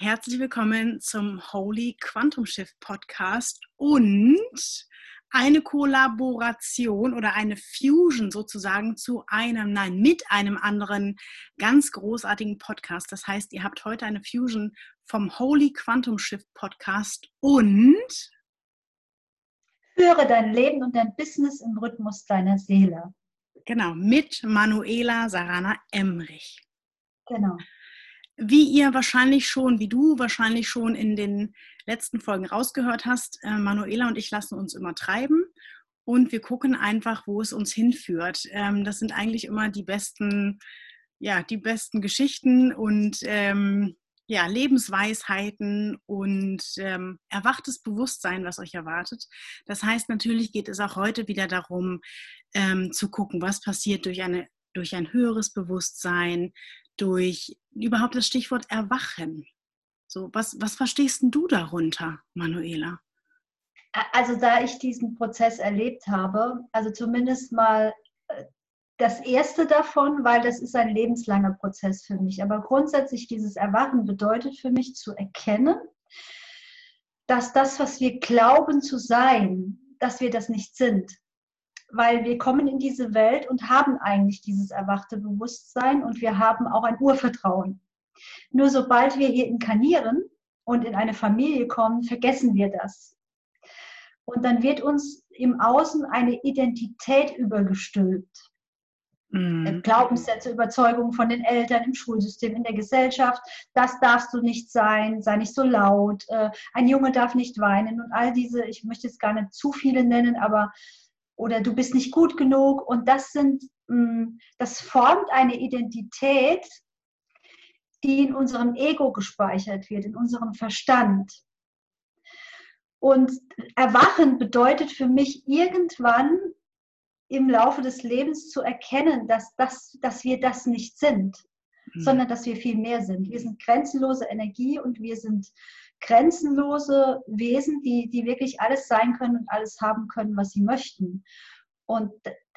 Herzlich willkommen zum Holy Quantum Shift Podcast und eine Kollaboration oder eine Fusion sozusagen zu einem, nein, mit einem anderen ganz großartigen Podcast. Das heißt, ihr habt heute eine Fusion vom Holy Quantum Shift Podcast und Führe dein Leben und dein Business im Rhythmus deiner Seele. Genau, mit Manuela Sarana Emrich. Genau wie ihr wahrscheinlich schon, wie du wahrscheinlich schon in den letzten Folgen rausgehört hast, äh, Manuela und ich lassen uns immer treiben und wir gucken einfach, wo es uns hinführt. Ähm, das sind eigentlich immer die besten, ja, die besten Geschichten und ähm, ja, Lebensweisheiten und ähm, erwachtes Bewusstsein, was euch erwartet. Das heißt, natürlich geht es auch heute wieder darum, ähm, zu gucken, was passiert durch eine durch ein höheres Bewusstsein, durch überhaupt das Stichwort Erwachen. So, was, was verstehst du darunter, Manuela? Also da ich diesen Prozess erlebt habe, also zumindest mal äh, das erste davon, weil das ist ein lebenslanger Prozess für mich. Aber grundsätzlich dieses Erwachen bedeutet für mich zu erkennen, dass das, was wir glauben zu sein, dass wir das nicht sind weil wir kommen in diese Welt und haben eigentlich dieses erwachte Bewusstsein und wir haben auch ein Urvertrauen. Nur sobald wir hier inkarnieren und in eine Familie kommen, vergessen wir das. Und dann wird uns im Außen eine Identität übergestülpt. Mhm. Glaubenssätze, Überzeugungen von den Eltern im Schulsystem, in der Gesellschaft. Das darfst du nicht sein, sei nicht so laut. Äh, ein Junge darf nicht weinen und all diese, ich möchte jetzt gar nicht zu viele nennen, aber oder du bist nicht gut genug. Und das sind, mm, das formt eine Identität, die in unserem Ego gespeichert wird, in unserem Verstand. Und Erwachen bedeutet für mich irgendwann im Laufe des Lebens zu erkennen, dass, das, dass wir das nicht sind, mhm. sondern dass wir viel mehr sind. Wir sind grenzenlose Energie und wir sind grenzenlose Wesen, die, die wirklich alles sein können und alles haben können, was sie möchten. Und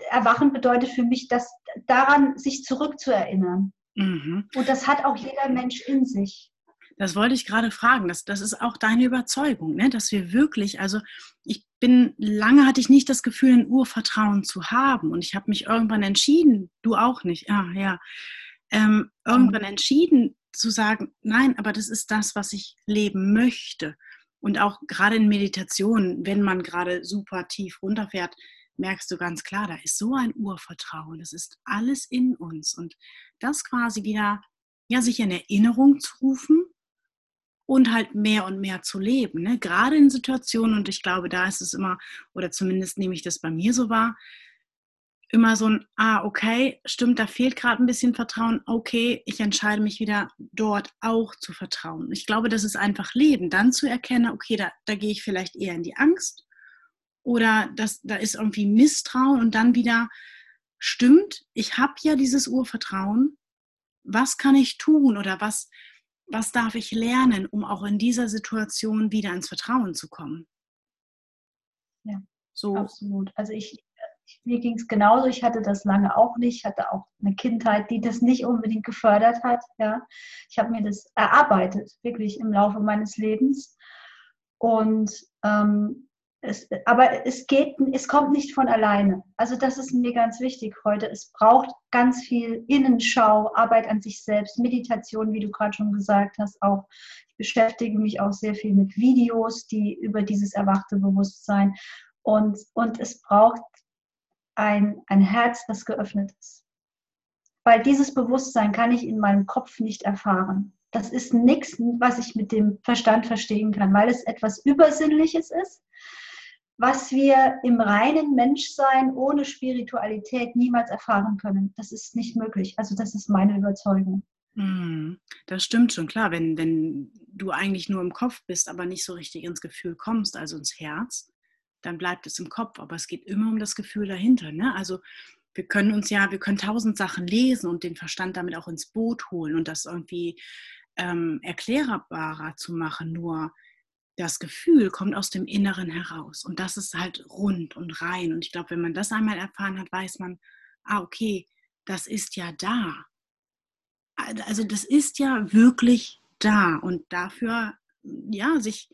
Erwachen bedeutet für mich, dass daran sich zurückzuerinnern. Mhm. Und das hat auch jeder Mensch in sich. Das wollte ich gerade fragen. Das, das ist auch deine Überzeugung, ne? dass wir wirklich, also ich bin, lange hatte ich nicht das Gefühl, ein Urvertrauen zu haben. Und ich habe mich irgendwann entschieden, du auch nicht, ja, ja, ähm, irgendwann entschieden, zu sagen, nein, aber das ist das, was ich leben möchte. Und auch gerade in Meditation, wenn man gerade super tief runterfährt, merkst du ganz klar, da ist so ein Urvertrauen. Das ist alles in uns. Und das quasi wieder, ja, sich in Erinnerung zu rufen und halt mehr und mehr zu leben. Ne? Gerade in Situationen, und ich glaube, da ist es immer, oder zumindest nehme ich das bei mir so wahr, immer so ein, ah, okay, stimmt, da fehlt gerade ein bisschen Vertrauen, okay, ich entscheide mich wieder dort auch zu vertrauen. Ich glaube, das ist einfach Leben, dann zu erkennen, okay, da, da gehe ich vielleicht eher in die Angst oder das, da ist irgendwie Misstrauen und dann wieder, stimmt, ich habe ja dieses Urvertrauen, was kann ich tun oder was, was darf ich lernen, um auch in dieser Situation wieder ins Vertrauen zu kommen? Ja, so. absolut. Also ich, mir ging es genauso. Ich hatte das lange auch nicht. Ich hatte auch eine Kindheit, die das nicht unbedingt gefördert hat. Ja. Ich habe mir das erarbeitet, wirklich im Laufe meines Lebens. Und ähm, es, aber es geht, es kommt nicht von alleine. Also das ist mir ganz wichtig heute. Es braucht ganz viel Innenschau, Arbeit an sich selbst, Meditation, wie du gerade schon gesagt hast. Auch ich beschäftige mich auch sehr viel mit Videos, die über dieses erwachte Bewusstsein und, und es braucht ein, ein Herz, das geöffnet ist. Weil dieses Bewusstsein kann ich in meinem Kopf nicht erfahren. Das ist nichts, was ich mit dem Verstand verstehen kann, weil es etwas Übersinnliches ist, was wir im reinen Menschsein ohne Spiritualität niemals erfahren können. Das ist nicht möglich. Also das ist meine Überzeugung. Hm, das stimmt schon, klar. Wenn, wenn du eigentlich nur im Kopf bist, aber nicht so richtig ins Gefühl kommst, also ins Herz, dann bleibt es im Kopf. Aber es geht immer um das Gefühl dahinter. Ne? Also wir können uns ja, wir können tausend Sachen lesen und den Verstand damit auch ins Boot holen und das irgendwie ähm, erklärbarer zu machen. Nur das Gefühl kommt aus dem Inneren heraus und das ist halt rund und rein. Und ich glaube, wenn man das einmal erfahren hat, weiß man, ah, okay, das ist ja da. Also das ist ja wirklich da. Und dafür, ja, sich,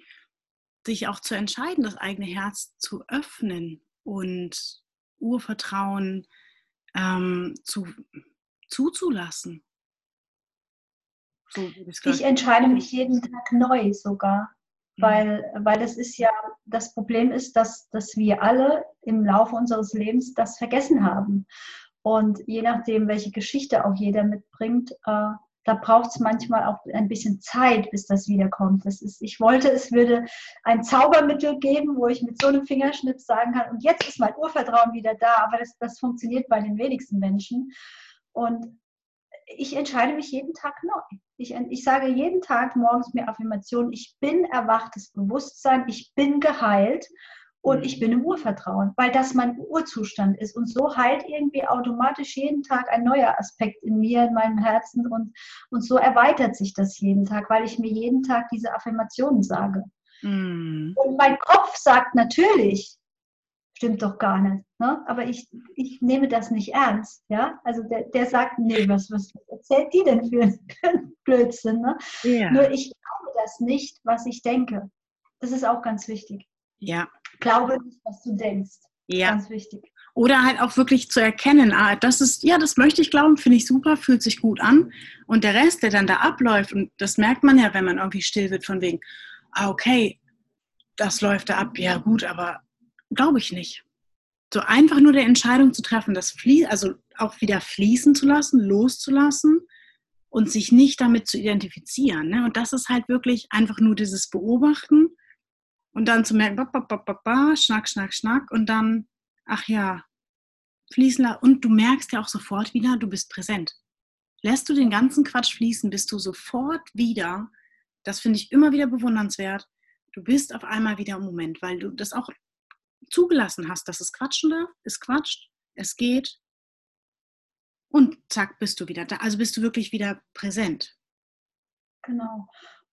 sich auch zu entscheiden, das eigene Herz zu öffnen und Urvertrauen ähm, zu, zuzulassen. So ich entscheide mich jeden Tag neu sogar, mhm. weil, weil das ist ja, das Problem ist, dass, dass wir alle im Laufe unseres Lebens das vergessen haben. Und je nachdem, welche Geschichte auch jeder mitbringt, äh, da braucht es manchmal auch ein bisschen Zeit, bis das wiederkommt. Das ist, ich wollte, es würde ein Zaubermittel geben, wo ich mit so einem Fingerschnips sagen kann, und jetzt ist mein Urvertrauen wieder da, aber das, das funktioniert bei den wenigsten Menschen. Und ich entscheide mich jeden Tag neu. Ich, ich sage jeden Tag morgens mir Affirmationen, ich bin erwachtes Bewusstsein, ich bin geheilt und ich bin im Urvertrauen, weil das mein Urzustand ist. Und so heilt irgendwie automatisch jeden Tag ein neuer Aspekt in mir, in meinem Herzen. Und, und so erweitert sich das jeden Tag, weil ich mir jeden Tag diese Affirmationen sage. Mm. Und mein Kopf sagt natürlich, stimmt doch gar nicht. Ne? Aber ich, ich nehme das nicht ernst. Ja? Also der, der sagt, nee, was, was erzählt die denn für ein Blödsinn? Ne? Yeah. Nur ich glaube das nicht, was ich denke. Das ist auch ganz wichtig. Ja. Glaube nicht, was du denkst. Ja. Ganz wichtig. Oder halt auch wirklich zu erkennen, ah, das ist, ja, das möchte ich glauben, finde ich super, fühlt sich gut an. Und der Rest, der dann da abläuft, und das merkt man ja, wenn man irgendwie still wird, von wegen, ah, okay, das läuft da ab, ja gut, aber glaube ich nicht. So einfach nur der Entscheidung zu treffen, das fließt, also auch wieder fließen zu lassen, loszulassen und sich nicht damit zu identifizieren. Ne? Und das ist halt wirklich einfach nur dieses Beobachten und dann zu merken, ba, ba, ba, schnack, schnack, schnack und dann, ach ja, fließen lassen. Und du merkst ja auch sofort wieder, du bist präsent. Lässt du den ganzen Quatsch fließen, bist du sofort wieder, das finde ich immer wieder bewundernswert, du bist auf einmal wieder im Moment, weil du das auch zugelassen hast, dass es quatschen darf, es quatscht, es geht und zack, bist du wieder da. Also bist du wirklich wieder präsent. Genau.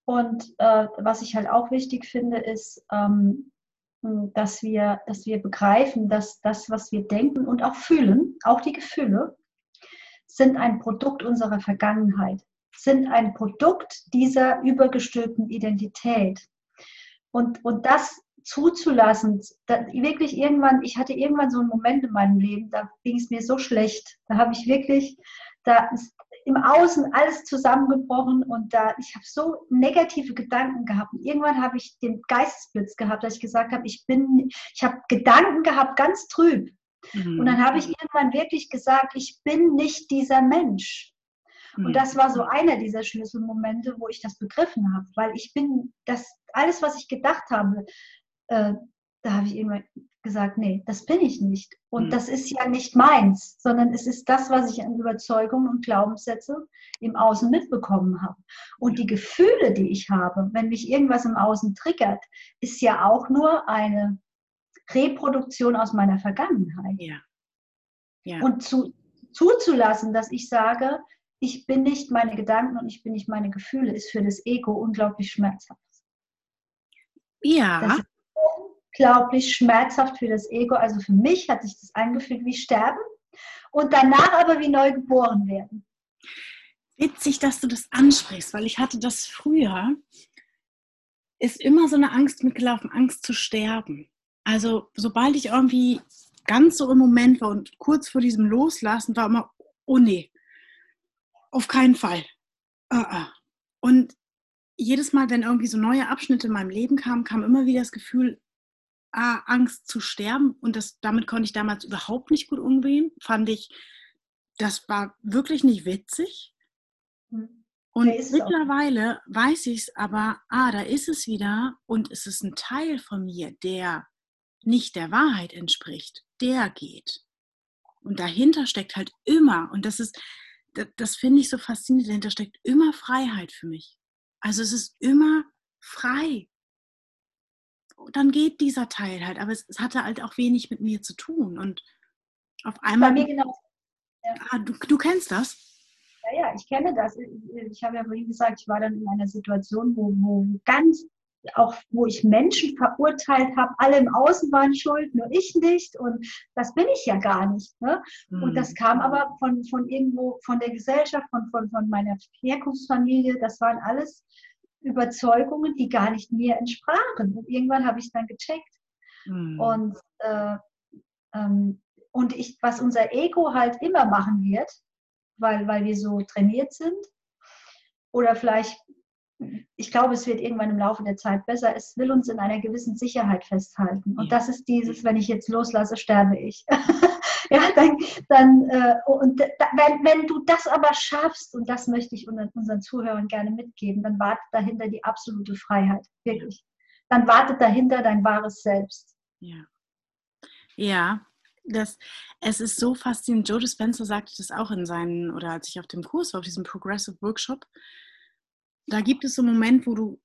Und äh, was ich halt auch wichtig finde, ist, ähm, dass, wir, dass wir begreifen, dass das, was wir denken und auch fühlen, auch die Gefühle, sind ein Produkt unserer Vergangenheit, sind ein Produkt dieser übergestülpten Identität. Und, und das zuzulassen, wirklich irgendwann, ich hatte irgendwann so einen Moment in meinem Leben, da ging es mir so schlecht. Da habe ich wirklich, da im Außen alles zusammengebrochen und da ich habe so negative Gedanken gehabt. Und irgendwann habe ich den Geistesblitz gehabt, dass ich gesagt habe, ich bin, ich habe Gedanken gehabt, ganz trüb. Mhm. Und dann habe ich irgendwann wirklich gesagt, ich bin nicht dieser Mensch. Mhm. Und das war so einer dieser Schlüsselmomente, wo ich das begriffen habe, weil ich bin das alles, was ich gedacht habe, äh, da habe ich irgendwann gesagt, nee, das bin ich nicht. Und mhm. das ist ja nicht meins, sondern es ist das, was ich an Überzeugungen und Glaubenssätze im Außen mitbekommen habe. Und die Gefühle, die ich habe, wenn mich irgendwas im Außen triggert, ist ja auch nur eine Reproduktion aus meiner Vergangenheit. Ja. Ja. Und zu, zuzulassen, dass ich sage, ich bin nicht meine Gedanken und ich bin nicht meine Gefühle, ist für das Ego unglaublich schmerzhaft. Ja. Das unglaublich schmerzhaft für das Ego. Also für mich hat sich das angefühlt wie Sterben und danach aber wie neu geboren werden. Witzig, dass du das ansprichst, weil ich hatte das früher, ist immer so eine Angst mitgelaufen, Angst zu sterben. Also sobald ich irgendwie ganz so im Moment war und kurz vor diesem Loslassen war immer, oh nee, auf keinen Fall. Uh -uh. Und jedes Mal, wenn irgendwie so neue Abschnitte in meinem Leben kamen, kam immer wieder das Gefühl, ah, Angst zu sterben. Und das, damit konnte ich damals überhaupt nicht gut umgehen. Fand ich, das war wirklich nicht witzig. Hm. Und mittlerweile weiß ich es aber, ah, da ist es wieder und es ist ein Teil von mir, der nicht der Wahrheit entspricht. Der geht. Und dahinter steckt halt immer, und das ist, das, das finde ich so faszinierend, dahinter steckt immer Freiheit für mich. Also es ist immer frei dann geht dieser Teil halt. Aber es, es, hatte halt auch wenig mit mir zu tun. Und auf einmal. Bei mir genau. Ja. Ah, du, du kennst das? Ja, ja, ich kenne das. Ich, habe ja vorhin gesagt, ich war dann in einer Situation, wo, wo ganz auch wo ich Menschen verurteilt habe, alle im Außen waren schuld, nur ich nicht. Und das bin ich ja gar nicht. Ne? Mhm. Und das kam aber von, von irgendwo, von der Gesellschaft, von, von, von meiner Herkunftsfamilie. Das waren alles Überzeugungen, die gar nicht mir entsprachen. Und irgendwann habe ich dann gecheckt. Mhm. Und, äh, ähm, und ich, was unser Ego halt immer machen wird, weil, weil wir so trainiert sind, oder vielleicht ich glaube, es wird irgendwann im Laufe der Zeit besser. Es will uns in einer gewissen Sicherheit festhalten. Und das ist dieses, wenn ich jetzt loslasse, sterbe ich. ja, dann, dann äh, und da, wenn, wenn du das aber schaffst, und das möchte ich unseren Zuhörern gerne mitgeben, dann wartet dahinter die absolute Freiheit. Wirklich. Dann wartet dahinter dein wahres Selbst. Ja. Ja, das, es ist so faszinierend. Joe Dispenza sagte das auch in seinen, oder als ich auf dem Kurs war, auf diesem Progressive Workshop, da gibt es so einen Moment, wo du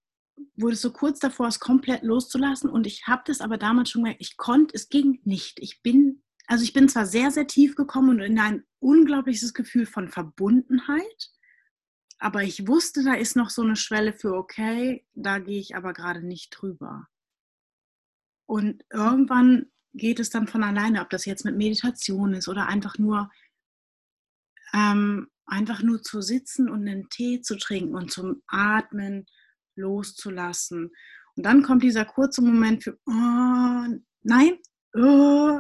wo es so kurz davor ist, komplett loszulassen. Und ich habe das aber damals schon gemerkt, ich konnte, es ging nicht. Ich bin, also ich bin zwar sehr, sehr tief gekommen und in ein unglaubliches Gefühl von Verbundenheit, aber ich wusste, da ist noch so eine Schwelle für, okay, da gehe ich aber gerade nicht drüber. Und irgendwann geht es dann von alleine, ob das jetzt mit Meditation ist oder einfach nur ähm, einfach nur zu sitzen und einen Tee zu trinken und zum Atmen loszulassen. Und dann kommt dieser kurze Moment für, oh, nein, oh,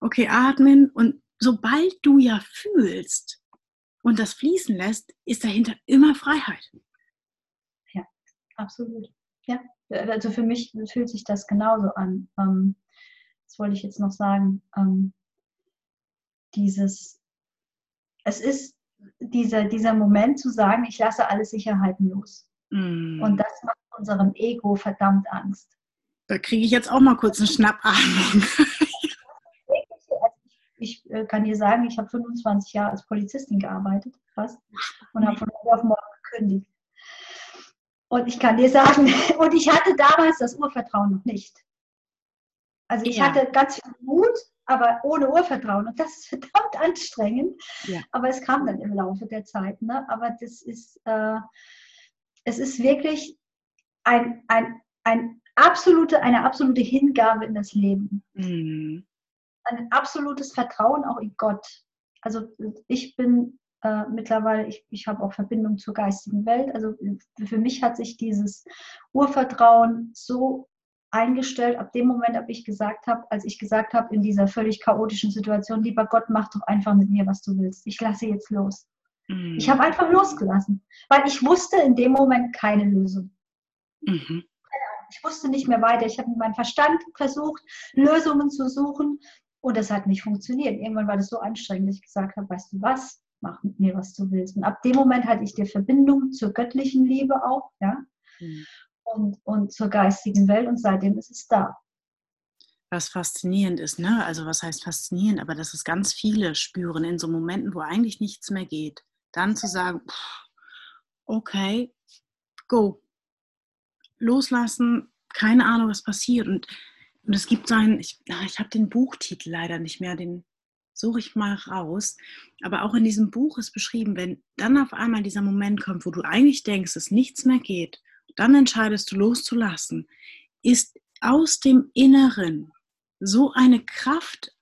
okay, atmen. Und sobald du ja fühlst und das fließen lässt, ist dahinter immer Freiheit. Ja, absolut. Ja, also für mich fühlt sich das genauso an. Ähm, das wollte ich jetzt noch sagen. Ähm, dieses, es ist dieser, dieser Moment zu sagen, ich lasse alle Sicherheiten los. Mm. Und das macht unserem Ego verdammt Angst. Da kriege ich jetzt auch mal kurz eine Schnappatmung. ich äh, kann dir sagen, ich habe 25 Jahre als Polizistin gearbeitet, fast, und habe von heute auf morgen gekündigt. Und ich kann dir sagen, und ich hatte damals das Urvertrauen noch nicht. Also ich ja. hatte ganz viel Mut, aber ohne Urvertrauen. Und das ist verdammt anstrengend. Ja. Aber es kam dann im Laufe der Zeit. Ne? Aber das ist, äh, es ist wirklich ein, ein, ein absolute, eine absolute Hingabe in das Leben. Mhm. Ein absolutes Vertrauen auch in Gott. Also ich bin äh, mittlerweile, ich, ich habe auch Verbindung zur geistigen Welt. Also für mich hat sich dieses Urvertrauen so eingestellt ab dem Moment, ab ich gesagt habe, als ich gesagt habe in dieser völlig chaotischen Situation, lieber Gott, mach doch einfach mit mir, was du willst. Ich lasse jetzt los. Mhm. Ich habe einfach losgelassen, weil ich wusste in dem Moment keine Lösung. Mhm. Ich wusste nicht mehr weiter. Ich habe mit meinem Verstand versucht, Lösungen zu suchen und das hat nicht funktioniert. Irgendwann war das so anstrengend, dass ich gesagt habe, weißt du was, mach mit mir, was du willst. Und ab dem Moment hatte ich die Verbindung zur göttlichen Liebe auch, ja. Mhm und, und zur geistigen Welt und seitdem ist es da. Was faszinierend ist, ne? Also was heißt faszinierend, aber dass es ganz viele spüren in so Momenten, wo eigentlich nichts mehr geht. Dann zu sagen, okay, go. Loslassen, keine Ahnung, was passiert. Und, und es gibt so einen, ich, ich habe den Buchtitel leider nicht mehr, den suche ich mal raus. Aber auch in diesem Buch ist beschrieben, wenn dann auf einmal dieser Moment kommt, wo du eigentlich denkst, dass nichts mehr geht dann entscheidest du loszulassen, ist aus dem Inneren so eine Kraft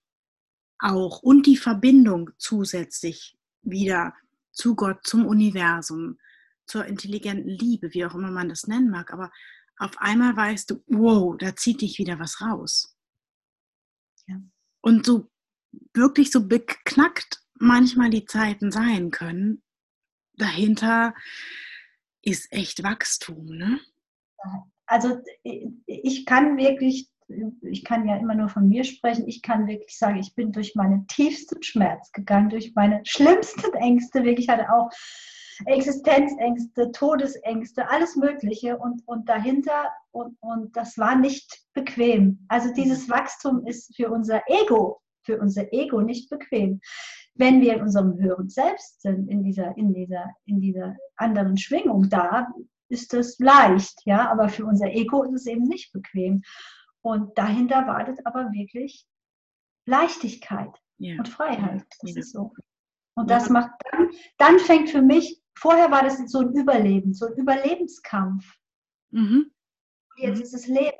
auch und die Verbindung zusätzlich wieder zu Gott, zum Universum, zur intelligenten Liebe, wie auch immer man das nennen mag. Aber auf einmal weißt du, wow, da zieht dich wieder was raus. Ja. Und so wirklich so beknackt manchmal die Zeiten sein können, dahinter ist echt Wachstum, ne? Also ich kann wirklich, ich kann ja immer nur von mir sprechen, ich kann wirklich sagen, ich bin durch meinen tiefsten Schmerz gegangen, durch meine schlimmsten Ängste, wirklich hatte auch Existenzängste, Todesängste, alles Mögliche und, und dahinter und, und das war nicht bequem. Also dieses Wachstum ist für unser Ego, für unser Ego nicht bequem. Wenn wir in unserem höheren Selbst sind, in dieser, in dieser, in dieser anderen Schwingung, da ist das leicht, ja, aber für unser Ego ist es eben nicht bequem. Und dahinter wartet aber wirklich Leichtigkeit ja. und Freiheit. Das ja. ist so. Und das macht dann, dann fängt für mich, vorher war das so ein Überleben, so ein Überlebenskampf. Mhm. Jetzt mhm. ist es Leben.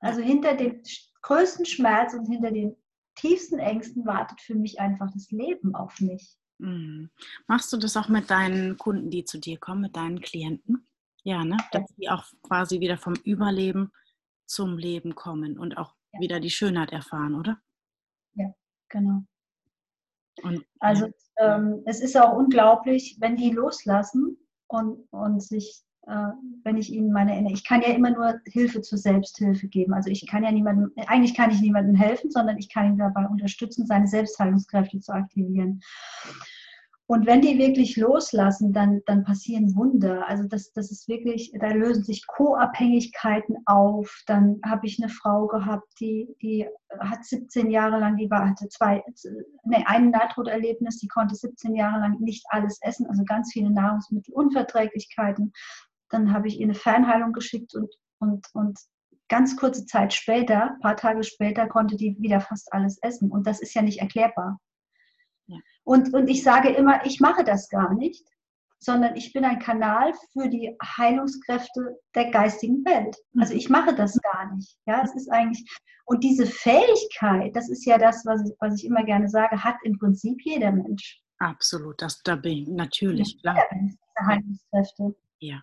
Also hinter dem größten Schmerz und hinter den tiefsten Ängsten wartet für mich einfach das Leben auf mich. Mhm. Machst du das auch mit deinen Kunden, die zu dir kommen, mit deinen Klienten? Ja, ne? Dass sie auch quasi wieder vom Überleben zum Leben kommen und auch ja. wieder die Schönheit erfahren, oder? Ja, genau. Und, also ähm, es ist auch unglaublich, wenn die loslassen und, und sich äh, wenn ich ihnen meine, ich kann ja immer nur Hilfe zur Selbsthilfe geben. Also ich kann ja niemandem, eigentlich kann ich niemandem helfen, sondern ich kann ihn dabei unterstützen, seine Selbstheilungskräfte zu aktivieren. Und wenn die wirklich loslassen, dann, dann passieren Wunder. Also das, das ist wirklich, da lösen sich Co-Abhängigkeiten auf. Dann habe ich eine Frau gehabt, die, die hat 17 Jahre lang, die war, hatte zwei, nee, ein Nahtoderlebnis, die konnte 17 Jahre lang nicht alles essen, also ganz viele Nahrungsmittelunverträglichkeiten. Dann habe ich ihr eine Fernheilung geschickt und, und, und ganz kurze Zeit später, ein paar Tage später, konnte die wieder fast alles essen. Und das ist ja nicht erklärbar. Ja. Und, und ich sage immer, ich mache das gar nicht, sondern ich bin ein Kanal für die Heilungskräfte der geistigen Welt. Also ich mache das gar nicht. Ja, es ist eigentlich, und diese Fähigkeit, das ist ja das, was ich, was ich immer gerne sage, hat im Prinzip jeder Mensch. Absolut, das da bin ich natürlich, klar. Heilungskräfte. Ja.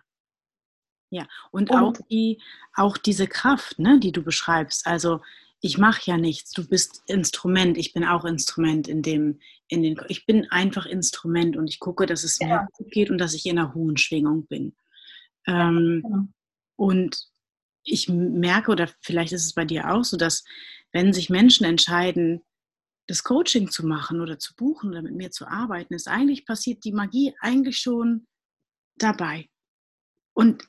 Ja, und, und, auch, die, auch diese Kraft, ne, die du beschreibst. Also ich mache ja nichts, du bist Instrument, ich bin auch Instrument in dem, in den, ich bin einfach Instrument und ich gucke, dass es ja. mir gut geht und dass ich in einer hohen Schwingung bin. Ähm, ja. Genau. Und ich merke, oder vielleicht ist es bei dir auch so, dass wenn sich Menschen entscheiden, das Coaching zu machen oder zu buchen oder mit mir zu arbeiten, ist eigentlich passiert die Magie eigentlich schon dabei. Und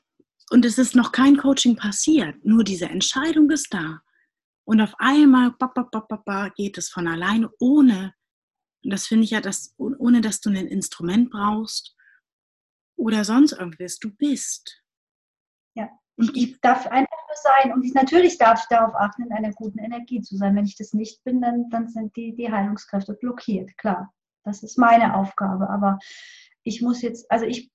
und es ist noch kein Coaching passiert, nur diese Entscheidung ist da. Und auf einmal ba, ba, ba, geht es von alleine, ohne, und das finde ich ja, dass, ohne dass du ein Instrument brauchst oder sonst irgendwas. Du bist. Ja, ich, ich darf einfach nur sein. Und ich, natürlich darf ich darauf achten, in einer guten Energie zu sein. Wenn ich das nicht bin, dann, dann sind die, die Heilungskräfte blockiert. Klar, das ist meine Aufgabe. Aber ich muss jetzt, also ich,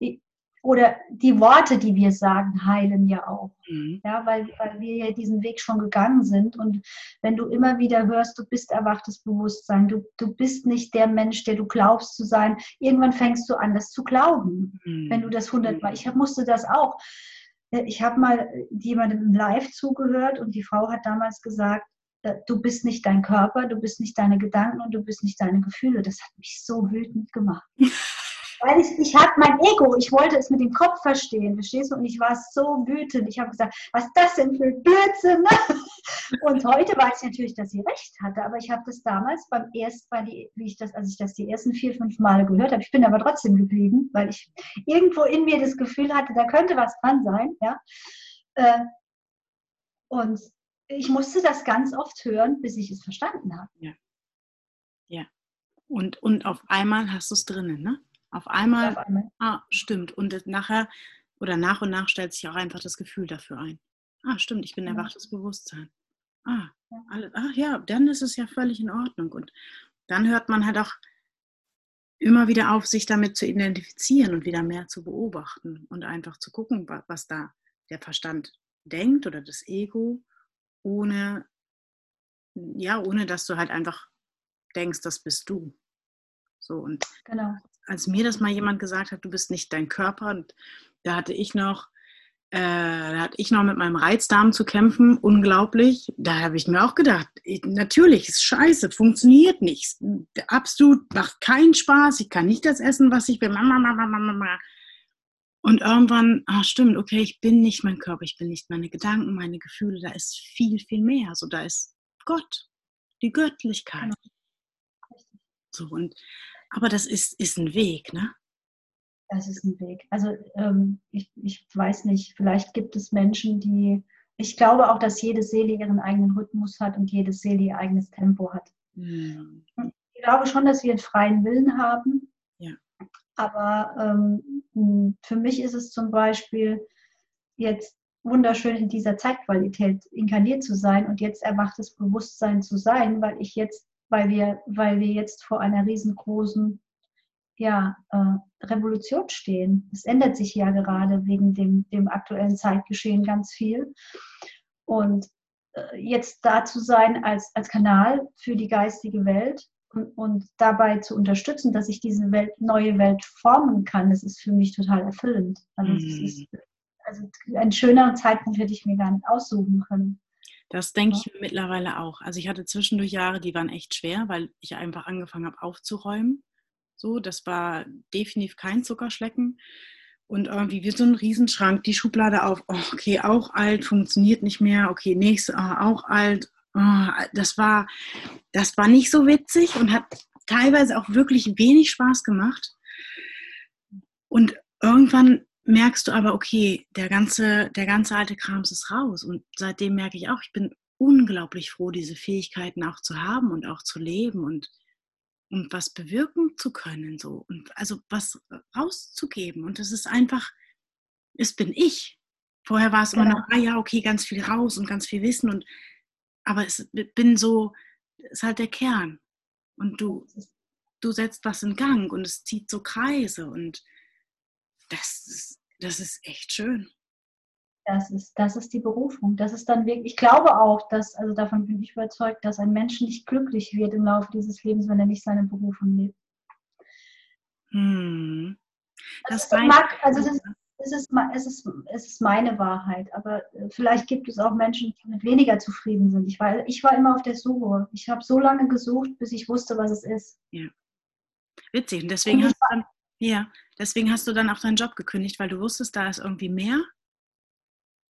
oder die Worte, die wir sagen, heilen ja auch. Mhm. Ja, weil, weil wir ja diesen Weg schon gegangen sind. Und wenn du immer wieder hörst, du bist erwachtes Bewusstsein, du, du bist nicht der Mensch, der du glaubst zu sein, irgendwann fängst du an, das zu glauben. Mhm. Wenn du das hundertmal, ich musste das auch. Ich habe mal jemandem live zugehört und die Frau hat damals gesagt, äh, du bist nicht dein Körper, du bist nicht deine Gedanken und du bist nicht deine Gefühle. Das hat mich so wütend gemacht. Weil ich, ich hatte mein Ego, ich wollte es mit dem Kopf verstehen, verstehst du? Und ich war so wütend. Ich habe gesagt, was das denn für Blödsinn? Und heute weiß ich natürlich, dass sie recht hatte, aber ich habe das damals beim ersten, bei die, wie ich das, als ich das die ersten vier, fünf Male gehört habe, ich bin aber trotzdem geblieben, weil ich irgendwo in mir das Gefühl hatte, da könnte was dran sein, ja. Äh, und ich musste das ganz oft hören, bis ich es verstanden habe. Ja. Ja. Und, und auf einmal hast du es drinnen, ne? Auf einmal, auf einmal. ah, stimmt. Und nachher oder nach und nach stellt sich auch einfach das Gefühl dafür ein. Ah, stimmt, ich bin erwachtes Bewusstsein. Ah, alles, ach ja, dann ist es ja völlig in Ordnung. Und dann hört man halt auch immer wieder auf, sich damit zu identifizieren und wieder mehr zu beobachten und einfach zu gucken, was da der Verstand denkt oder das Ego, ohne, ja, ohne dass du halt einfach denkst, das bist du. So und genau als mir das mal jemand gesagt hat, du bist nicht dein Körper, und da hatte ich noch, äh, da hatte ich noch mit meinem Reizdarm zu kämpfen, unglaublich. Da habe ich mir auch gedacht, ich, natürlich ist scheiße, funktioniert nicht, absolut macht keinen Spaß, ich kann nicht das essen, was ich will. Und irgendwann, ah stimmt, okay, ich bin nicht mein Körper, ich bin nicht meine Gedanken, meine Gefühle, da ist viel, viel mehr. So, da ist Gott, die Göttlichkeit. Genau. So, und aber das ist, ist ein Weg, ne? Das ist ein Weg. Also ähm, ich, ich weiß nicht, vielleicht gibt es Menschen, die, ich glaube auch, dass jede Seele ihren eigenen Rhythmus hat und jede Seele ihr eigenes Tempo hat. Mhm. Ich glaube schon, dass wir einen freien Willen haben. Ja. Aber ähm, für mich ist es zum Beispiel jetzt wunderschön in dieser Zeitqualität inkarniert zu sein und jetzt erwachtes Bewusstsein zu sein, weil ich jetzt weil wir, weil wir jetzt vor einer riesengroßen ja, äh, Revolution stehen. Es ändert sich ja gerade wegen dem, dem aktuellen Zeitgeschehen ganz viel. Und äh, jetzt da zu sein als, als Kanal für die geistige Welt und, und dabei zu unterstützen, dass ich diese Welt, neue Welt formen kann, das ist für mich total erfüllend. Also, mhm. ist, also einen schöneren Zeitpunkt hätte ich mir gar nicht aussuchen können. Das denke ich mittlerweile auch. Also ich hatte zwischendurch Jahre, die waren echt schwer, weil ich einfach angefangen habe aufzuräumen. So, das war definitiv kein Zuckerschlecken. Und irgendwie wie so ein Riesenschrank, die Schublade auf, oh, okay, auch alt, funktioniert nicht mehr, okay, nächste, oh, auch alt. Oh, das, war, das war nicht so witzig und hat teilweise auch wirklich wenig Spaß gemacht. Und irgendwann merkst du aber, okay, der ganze, der ganze alte Krams ist raus. Und seitdem merke ich auch, ich bin unglaublich froh, diese Fähigkeiten auch zu haben und auch zu leben und, und was bewirken zu können. So. Und also was rauszugeben. Und das ist einfach, es bin ich. Vorher war es immer genau. noch, ah ja, okay, ganz viel raus und ganz viel Wissen. Und, aber es bin so, es ist halt der Kern. Und du, du setzt was in Gang und es zieht so Kreise und das ist, das ist echt schön. Das ist, das ist die Berufung. Das ist dann wirklich, ich glaube auch, dass, also davon bin ich überzeugt, dass ein Mensch nicht glücklich wird im Laufe dieses Lebens, wenn er nicht seine Berufung lebt. Hm. Das also, mag, also es ist, es, ist, es, ist, es ist meine Wahrheit, aber äh, vielleicht gibt es auch Menschen, die mit weniger zufrieden sind. Ich war, ich war immer auf der Suche. Ich habe so lange gesucht, bis ich wusste, was es ist. Ja. Witzig. Und deswegen Und hast du dann ja, deswegen hast du dann auch deinen Job gekündigt, weil du wusstest, da ist irgendwie mehr.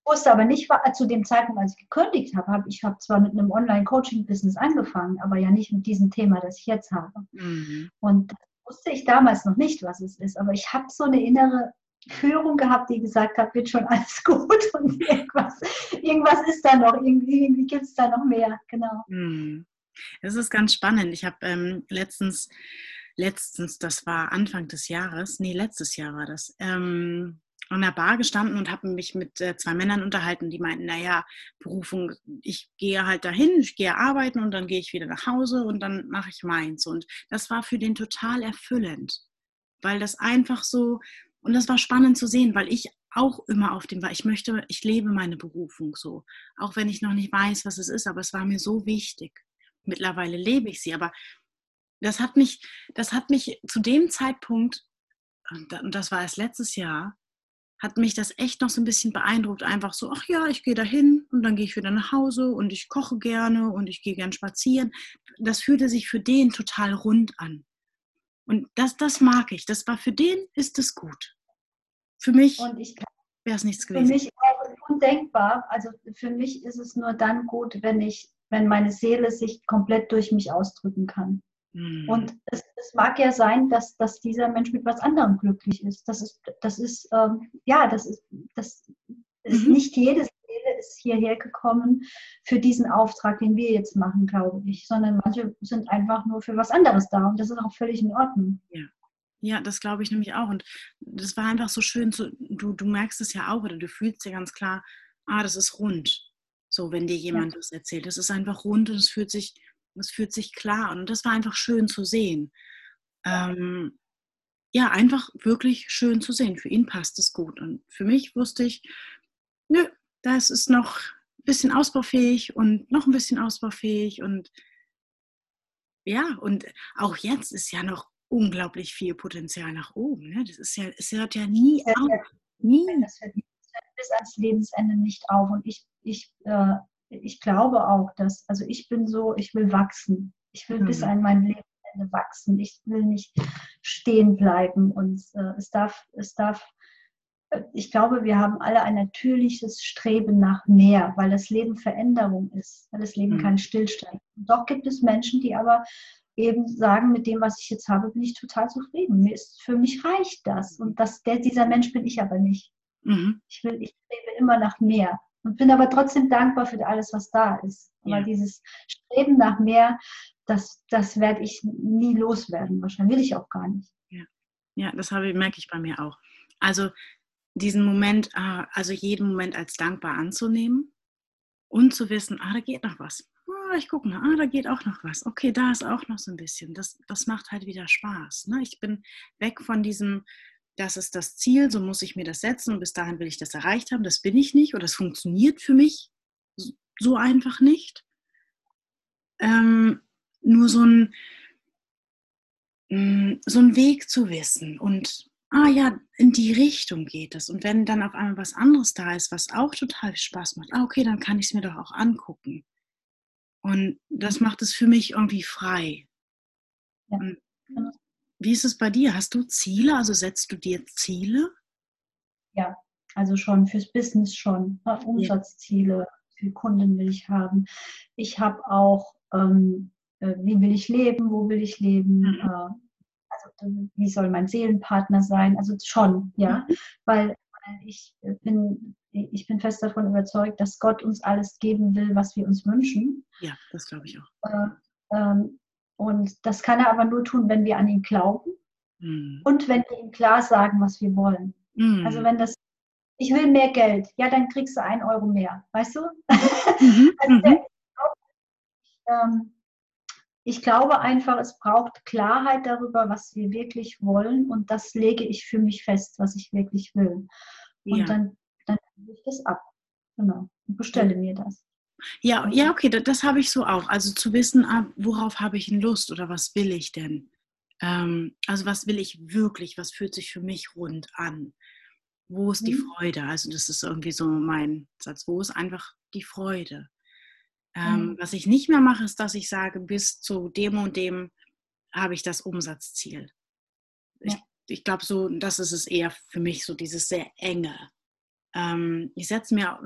Ich wusste aber nicht, zu dem Zeitpunkt, als ich gekündigt habe, habe ich habe zwar mit einem Online-Coaching-Business angefangen, aber ja nicht mit diesem Thema, das ich jetzt habe. Mhm. Und wusste ich damals noch nicht, was es ist, aber ich habe so eine innere Führung gehabt, die gesagt hat, wird schon alles gut und irgendwas, irgendwas ist da noch, irgendwie, irgendwie gibt es da noch mehr, genau. Mhm. Das ist ganz spannend. Ich habe ähm, letztens letztens, das war Anfang des Jahres, nee, letztes Jahr war das, ähm, an der Bar gestanden und habe mich mit äh, zwei Männern unterhalten, die meinten, naja, Berufung, ich gehe halt dahin, ich gehe arbeiten und dann gehe ich wieder nach Hause und dann mache ich meins. Und das war für den total erfüllend, weil das einfach so, und das war spannend zu sehen, weil ich auch immer auf dem war, ich möchte, ich lebe meine Berufung so, auch wenn ich noch nicht weiß, was es ist, aber es war mir so wichtig. Mittlerweile lebe ich sie, aber das hat mich, das hat mich zu dem Zeitpunkt, und das war erst letztes Jahr, hat mich das echt noch so ein bisschen beeindruckt. Einfach so, ach ja, ich gehe dahin und dann gehe ich wieder nach Hause und ich koche gerne und ich gehe gern spazieren. Das fühlte sich für den total rund an. Und das, das mag ich. Das war für den ist es gut. Für mich wäre es nichts gewesen. Für mich auch undenkbar. Also für mich ist es nur dann gut, wenn ich, wenn meine Seele sich komplett durch mich ausdrücken kann. Mhm. Und es, es, mag ja sein, dass, dass dieser Mensch mit was anderem glücklich ist. Das ist, das ist ähm, ja, das ist, das ist mhm. nicht jede Seele ist hierher gekommen für diesen Auftrag, den wir jetzt machen, glaube ich, sondern manche sind einfach nur für was anderes da und das ist auch völlig in Ordnung. Ja. Ja, das glaube ich nämlich auch. Und das war einfach so schön, zu, du, du merkst es ja auch oder du fühlst ja ganz klar, ah, das ist rund. So, wenn dir jemand ja. das erzählt. Das ist einfach rund und es fühlt sich es fühlt sich klar an. Und das war einfach schön zu sehen. Ähm, ja, einfach wirklich schön zu sehen. Für ihn passt es gut. Und für mich wusste ich, nö, das ist noch ein bisschen ausbaufähig und noch ein bisschen ausbaufähig. Und ja, und auch jetzt ist ja noch unglaublich viel Potenzial nach oben. Ne? Das ist ja, es hört ja nie auf. Nie. Das hört bis ans Lebensende nicht auf. Und ich, ich äh, ich glaube auch, dass, also ich bin so, ich will wachsen. Ich will mhm. bis an mein Lebensende wachsen. Ich will nicht stehen bleiben. Und äh, es darf, es darf, äh, ich glaube, wir haben alle ein natürliches Streben nach mehr, weil das Leben Veränderung ist, weil das Leben mhm. kein Stillstand. Und doch gibt es Menschen, die aber eben sagen, mit dem, was ich jetzt habe, bin ich total zufrieden. Mir ist, für mich reicht das. Und das, der, dieser Mensch bin ich aber nicht. Mhm. Ich will, ich strebe immer nach mehr und bin aber trotzdem dankbar für alles, was da ist. Ja. Aber dieses Streben nach mehr, das, das werde ich nie loswerden. Wahrscheinlich will ich auch gar nicht. Ja, ja das habe, merke ich bei mir auch. Also diesen Moment, ah, also jeden Moment als dankbar anzunehmen und zu wissen, ah, da geht noch was. Ah, ah, ich gucke mal, ah, da geht auch noch was. Okay, da ist auch noch so ein bisschen. Das, das macht halt wieder Spaß. Ne? Ich bin weg von diesem, das ist das Ziel, so muss ich mir das setzen und bis dahin will ich das erreicht haben. Das bin ich nicht oder das funktioniert für mich so einfach nicht. Ähm, nur so ein, mm, so ein Weg zu wissen und ah ja, in die Richtung geht es. Und wenn dann auf einmal was anderes da ist, was auch total Spaß macht, ah, okay, dann kann ich es mir doch auch angucken. Und das macht es für mich irgendwie frei. Ja. Genau. Wie ist es bei dir? Hast du Ziele? Also setzt du dir Ziele? Ja, also schon fürs Business schon. Umsatzziele, ja. wie Kunden will ich haben. Ich habe auch, ähm, äh, wie will ich leben, wo will ich leben, mhm. äh, also wie soll mein Seelenpartner sein, also schon, ja, mhm. weil ich bin, ich bin fest davon überzeugt, dass Gott uns alles geben will, was wir uns wünschen. Ja, das glaube ich auch. Äh, ähm, und das kann er aber nur tun, wenn wir an ihn glauben mhm. und wenn wir ihm klar sagen, was wir wollen. Mhm. Also wenn das ich will mehr Geld. Ja, dann kriegst du ein Euro mehr. Weißt du? Mhm. also der, mhm. ähm, ich glaube einfach, es braucht Klarheit darüber, was wir wirklich wollen. Und das lege ich für mich fest, was ich wirklich will. Und ja. dann, dann ich das ab. Genau. Und bestelle mir das. Ja, ja, okay, das, das habe ich so auch. Also zu wissen, ah, worauf habe ich Lust oder was will ich denn? Ähm, also was will ich wirklich? Was fühlt sich für mich rund an? Wo ist die mhm. Freude? Also das ist irgendwie so mein Satz. Wo ist einfach die Freude? Ähm, mhm. Was ich nicht mehr mache, ist, dass ich sage, bis zu dem und dem habe ich das Umsatzziel. Ja. Ich, ich glaube, so, das ist es eher für mich, so dieses sehr enge. Ähm, ich setze mir,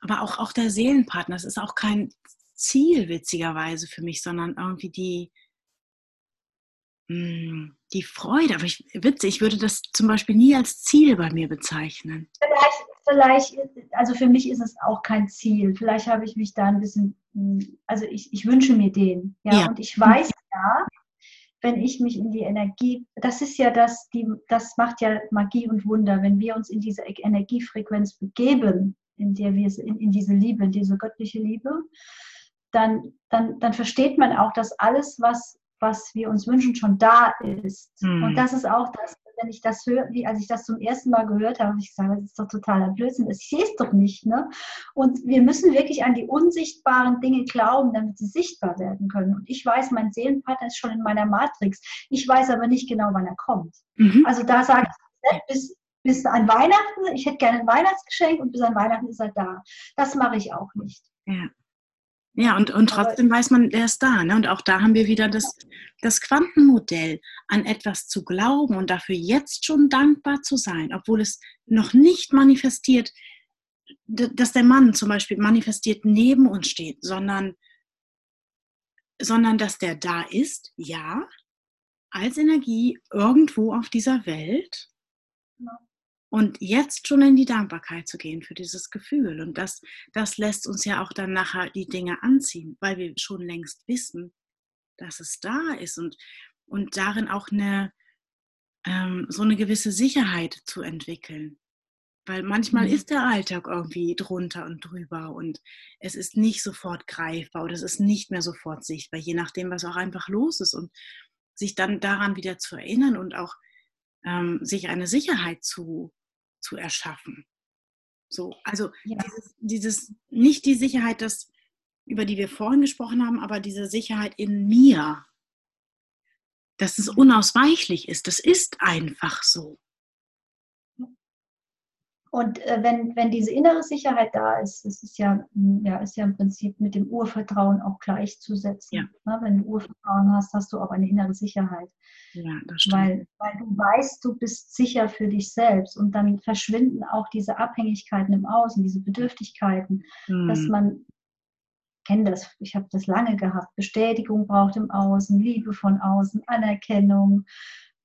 aber auch, auch der Seelenpartner, das ist auch kein Ziel, witzigerweise für mich, sondern irgendwie die, hm, die Freude. Aber ich, witzig, ich würde das zum Beispiel nie als Ziel bei mir bezeichnen. Vielleicht, vielleicht, also für mich ist es auch kein Ziel. Vielleicht habe ich mich da ein bisschen, hm, also ich, ich wünsche mir den. Ja? ja. Und ich weiß ja, wenn ich mich in die Energie, das ist ja das, die, das macht ja Magie und Wunder, wenn wir uns in diese Energiefrequenz begeben, in der wir in, in diese Liebe, in diese göttliche Liebe, dann, dann, dann versteht man auch, dass alles, was was wir uns wünschen, schon da ist. Mhm. Und das ist auch das, wenn ich das höre, wie als ich das zum ersten Mal gehört habe, habe ich gesagt, das ist doch totaler Blödsinn, ich sehe es doch nicht. Ne? Und wir müssen wirklich an die unsichtbaren Dinge glauben, damit sie sichtbar werden können. Und ich weiß, mein Seelenpartner ist schon in meiner Matrix. Ich weiß aber nicht genau, wann er kommt. Mhm. Also da sage ich, bis, bis an Weihnachten, ich hätte gerne ein Weihnachtsgeschenk und bis an Weihnachten ist er da. Das mache ich auch nicht. Ja. Ja, und, und trotzdem weiß man, er ist da. Ne? Und auch da haben wir wieder das, das Quantenmodell, an etwas zu glauben und dafür jetzt schon dankbar zu sein, obwohl es noch nicht manifestiert, dass der Mann zum Beispiel manifestiert neben uns steht, sondern, sondern dass der da ist, ja, als Energie irgendwo auf dieser Welt. Ja. Und jetzt schon in die Dankbarkeit zu gehen für dieses Gefühl. Und das, das lässt uns ja auch dann nachher die Dinge anziehen, weil wir schon längst wissen, dass es da ist und, und darin auch eine, ähm, so eine gewisse Sicherheit zu entwickeln. Weil manchmal mhm. ist der Alltag irgendwie drunter und drüber und es ist nicht sofort greifbar oder es ist nicht mehr sofort sichtbar, je nachdem, was auch einfach los ist. Und sich dann daran wieder zu erinnern und auch ähm, sich eine Sicherheit zu, zu erschaffen. So, also ja. dieses, dieses, nicht die Sicherheit, das, über die wir vorhin gesprochen haben, aber diese Sicherheit in mir, dass es unausweichlich ist. Das ist einfach so. Und äh, wenn, wenn diese innere Sicherheit da ist, das ist ja, hm, ja, ist ja im Prinzip mit dem Urvertrauen auch gleichzusetzen. Ja. Ne? Wenn du Urvertrauen hast, hast du auch eine innere Sicherheit. Ja, das stimmt. Weil, weil du weißt, du bist sicher für dich selbst und dann verschwinden auch diese Abhängigkeiten im Außen, diese Bedürftigkeiten, hm. dass man kenne das, ich habe das lange gehabt, Bestätigung braucht im Außen, Liebe von außen, Anerkennung,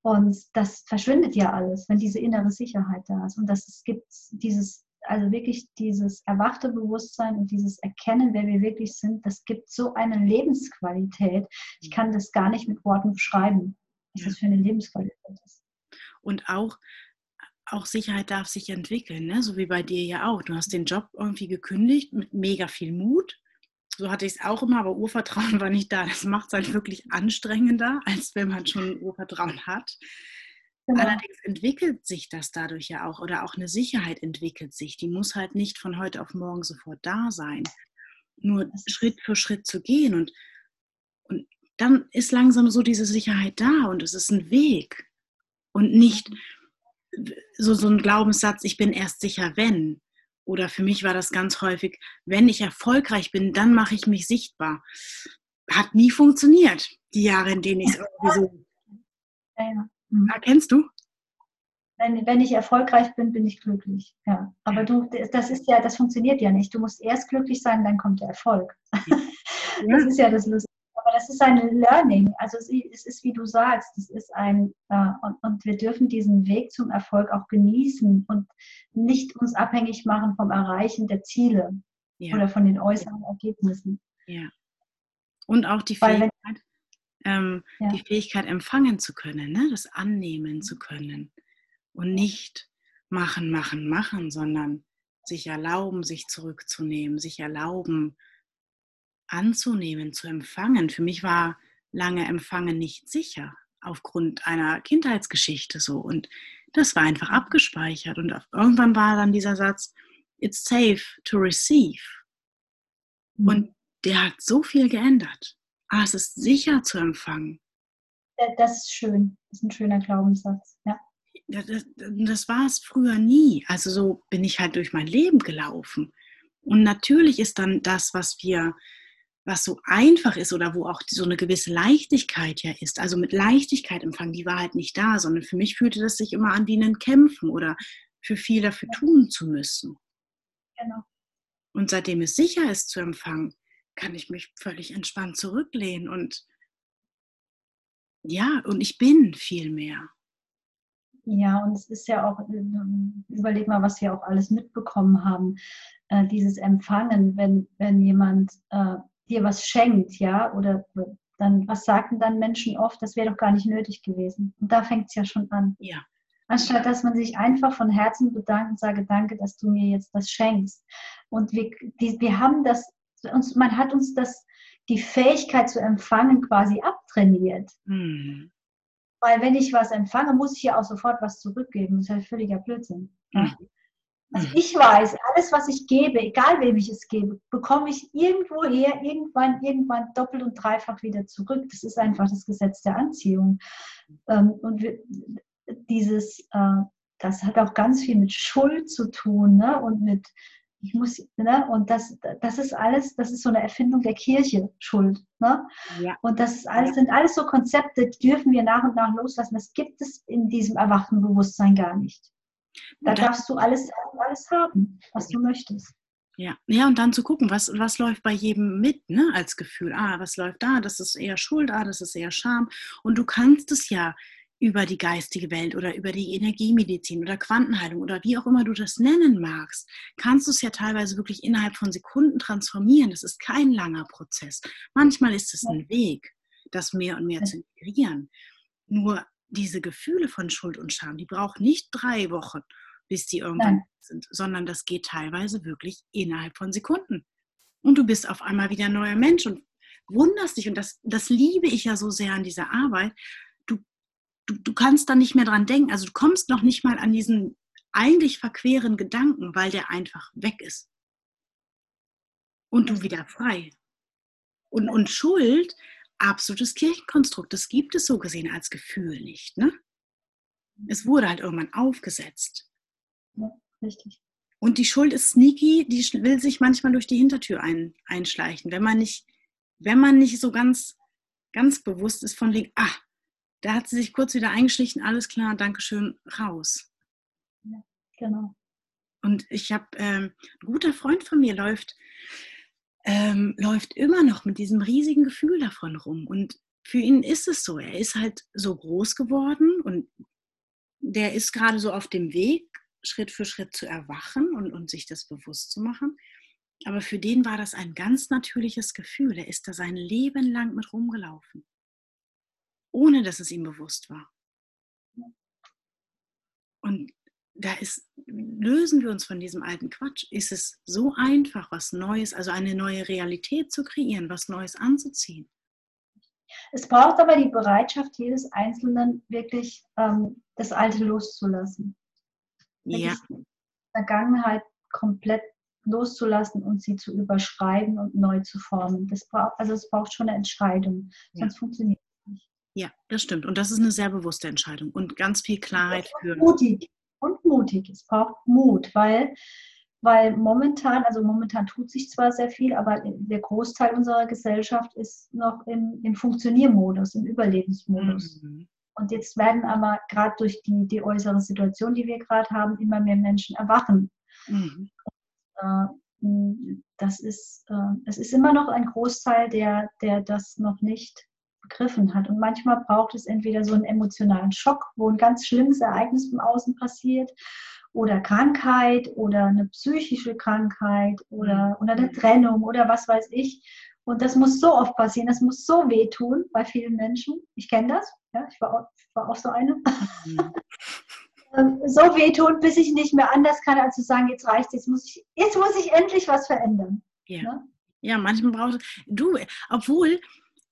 und das verschwindet ja alles, wenn diese innere Sicherheit da ist. Und das es gibt dieses, also wirklich dieses erwachte Bewusstsein und dieses Erkennen, wer wir wirklich sind, das gibt so eine Lebensqualität. Ich kann das gar nicht mit Worten beschreiben, was ja. das für eine Lebensqualität ist. Und auch, auch Sicherheit darf sich entwickeln, ne? so wie bei dir ja auch. Du hast den Job irgendwie gekündigt mit mega viel Mut so hatte ich es auch immer, aber Urvertrauen war nicht da. Das macht es halt wirklich anstrengender, als wenn man schon Urvertrauen hat. Genau. Allerdings entwickelt sich das dadurch ja auch oder auch eine Sicherheit entwickelt sich. Die muss halt nicht von heute auf morgen sofort da sein. Nur Schritt für Schritt zu gehen und, und dann ist langsam so diese Sicherheit da und es ist ein Weg und nicht so, so ein Glaubenssatz, ich bin erst sicher, wenn. Oder für mich war das ganz häufig, wenn ich erfolgreich bin, dann mache ich mich sichtbar. Hat nie funktioniert, die Jahre, in denen ich es irgendwie so. Ja, ja. Mhm. Erkennst du? Wenn, wenn ich erfolgreich bin, bin ich glücklich. Ja. Aber du, das ist ja, das funktioniert ja nicht. Du musst erst glücklich sein, dann kommt der Erfolg. Ja. Das ist ja das Lustige. Das ist ein Learning. Also es ist, wie du sagst, es ist ein, äh, und, und wir dürfen diesen Weg zum Erfolg auch genießen und nicht uns abhängig machen vom Erreichen der Ziele ja. oder von den äußeren Ergebnissen. Ja. Und auch die Fähigkeit, ähm, ja. die Fähigkeit empfangen zu können, ne? das annehmen zu können und nicht machen, machen, machen, sondern sich erlauben, sich zurückzunehmen, sich erlauben, anzunehmen, zu empfangen. Für mich war lange Empfangen nicht sicher, aufgrund einer Kindheitsgeschichte so. Und das war einfach abgespeichert. Und irgendwann war dann dieser Satz, it's safe to receive. Mhm. Und der hat so viel geändert. Ah, es ist sicher zu empfangen. Das ist schön. Das ist ein schöner Glaubenssatz. Ja. Das, das, das war es früher nie. Also so bin ich halt durch mein Leben gelaufen. Und natürlich ist dann das, was wir was so einfach ist oder wo auch so eine gewisse Leichtigkeit ja ist. Also mit Leichtigkeit empfangen, die war halt nicht da, sondern für mich fühlte das sich immer an wie ein Kämpfen oder für viel dafür tun zu müssen. Genau. Und seitdem es sicher ist zu empfangen, kann ich mich völlig entspannt zurücklehnen und ja, und ich bin viel mehr. Ja, und es ist ja auch, überleg mal, was wir auch alles mitbekommen haben, äh, dieses Empfangen, wenn, wenn jemand äh, dir was schenkt, ja, oder dann, was sagten dann Menschen oft, das wäre doch gar nicht nötig gewesen. Und da fängt es ja schon an. Ja. Anstatt dass man sich einfach von Herzen bedankt und sage, danke, dass du mir jetzt das schenkst. Und wir, die, wir haben das, uns, man hat uns das, die Fähigkeit zu empfangen quasi abtrainiert. Mhm. Weil wenn ich was empfange, muss ich ja auch sofort was zurückgeben. Das ist ja völliger Blödsinn. Mhm. Also ich weiß, alles, was ich gebe, egal wem ich es gebe, bekomme ich irgendwoher, irgendwann, irgendwann doppelt und dreifach wieder zurück. Das ist einfach das Gesetz der Anziehung. Ähm, und dieses, äh, das hat auch ganz viel mit Schuld zu tun ne? und mit, ich muss, ne? und das, das ist alles, das ist so eine Erfindung der Kirche, Schuld. Ne? Ja. Und das alles, sind alles so Konzepte, die dürfen wir nach und nach loslassen. Das gibt es in diesem erwachten Bewusstsein gar nicht. Da darfst du alles, alles haben, was du möchtest. Ja, ja, und dann zu gucken, was, was läuft bei jedem mit, ne, als Gefühl. Ah, was läuft da? Das ist eher Schuld, ah, das ist eher Scham. Und du kannst es ja über die geistige Welt oder über die Energiemedizin oder Quantenheilung oder wie auch immer du das nennen magst, kannst du es ja teilweise wirklich innerhalb von Sekunden transformieren. Das ist kein langer Prozess. Manchmal ist es ein Weg, das mehr und mehr zu integrieren. Nur diese Gefühle von Schuld und Scham, die brauchen nicht drei Wochen, bis die irgendwann Nein. sind, sondern das geht teilweise wirklich innerhalb von Sekunden. Und du bist auf einmal wieder ein neuer Mensch und wunderst dich. Und das, das liebe ich ja so sehr an dieser Arbeit. Du, du, du kannst da nicht mehr dran denken. Also du kommst noch nicht mal an diesen eigentlich verqueren Gedanken, weil der einfach weg ist. Und du wieder frei. Und, und Schuld absolutes Kirchenkonstrukt. Das gibt es so gesehen als Gefühl nicht. Ne? Es wurde halt irgendwann aufgesetzt. Ja, richtig. Und die Schuld ist sneaky, die will sich manchmal durch die Hintertür ein, einschleichen, wenn man nicht, wenn man nicht so ganz, ganz bewusst ist von wegen, ah, da hat sie sich kurz wieder eingeschlichen, alles klar, Dankeschön, raus. Ja, genau. Und ich habe, ähm, ein guter Freund von mir läuft ähm, läuft immer noch mit diesem riesigen Gefühl davon rum. Und für ihn ist es so. Er ist halt so groß geworden und der ist gerade so auf dem Weg, Schritt für Schritt zu erwachen und, und sich das bewusst zu machen. Aber für den war das ein ganz natürliches Gefühl. Er ist da sein Leben lang mit rumgelaufen, ohne dass es ihm bewusst war. Und da ist lösen wir uns von diesem alten Quatsch. Ist es so einfach, was Neues, also eine neue Realität zu kreieren, was Neues anzuziehen? Es braucht aber die Bereitschaft jedes Einzelnen, wirklich ähm, das Alte loszulassen. Ja. Die Vergangenheit komplett loszulassen und sie zu überschreiben und neu zu formen. Das braucht, also es braucht schon eine Entscheidung, sonst ja. funktioniert es nicht. Ja, das stimmt. Und das ist eine sehr bewusste Entscheidung und ganz viel Klarheit für. Mutig und mutig. Es braucht Mut, weil, weil momentan, also momentan tut sich zwar sehr viel, aber der Großteil unserer Gesellschaft ist noch im, im Funktioniermodus, im Überlebensmodus. Mhm. Und jetzt werden aber gerade durch die, die äußere Situation, die wir gerade haben, immer mehr Menschen erwachen. Mhm. Und, äh, das ist, äh, es ist immer noch ein Großteil, der, der das noch nicht begriffen hat. Und manchmal braucht es entweder so einen emotionalen Schock, wo ein ganz schlimmes Ereignis im Außen passiert, oder Krankheit oder eine psychische Krankheit oder, mhm. oder eine Trennung oder was weiß ich. Und das muss so oft passieren, das muss so wehtun bei vielen Menschen. Ich kenne das, ja, ich war auch, war auch so eine. Mhm. Ähm, so wehtun, bis ich nicht mehr anders kann, als zu sagen, jetzt reicht es, jetzt muss ich, jetzt muss ich endlich was verändern. Ja, ja? ja manchmal braucht es, du, obwohl,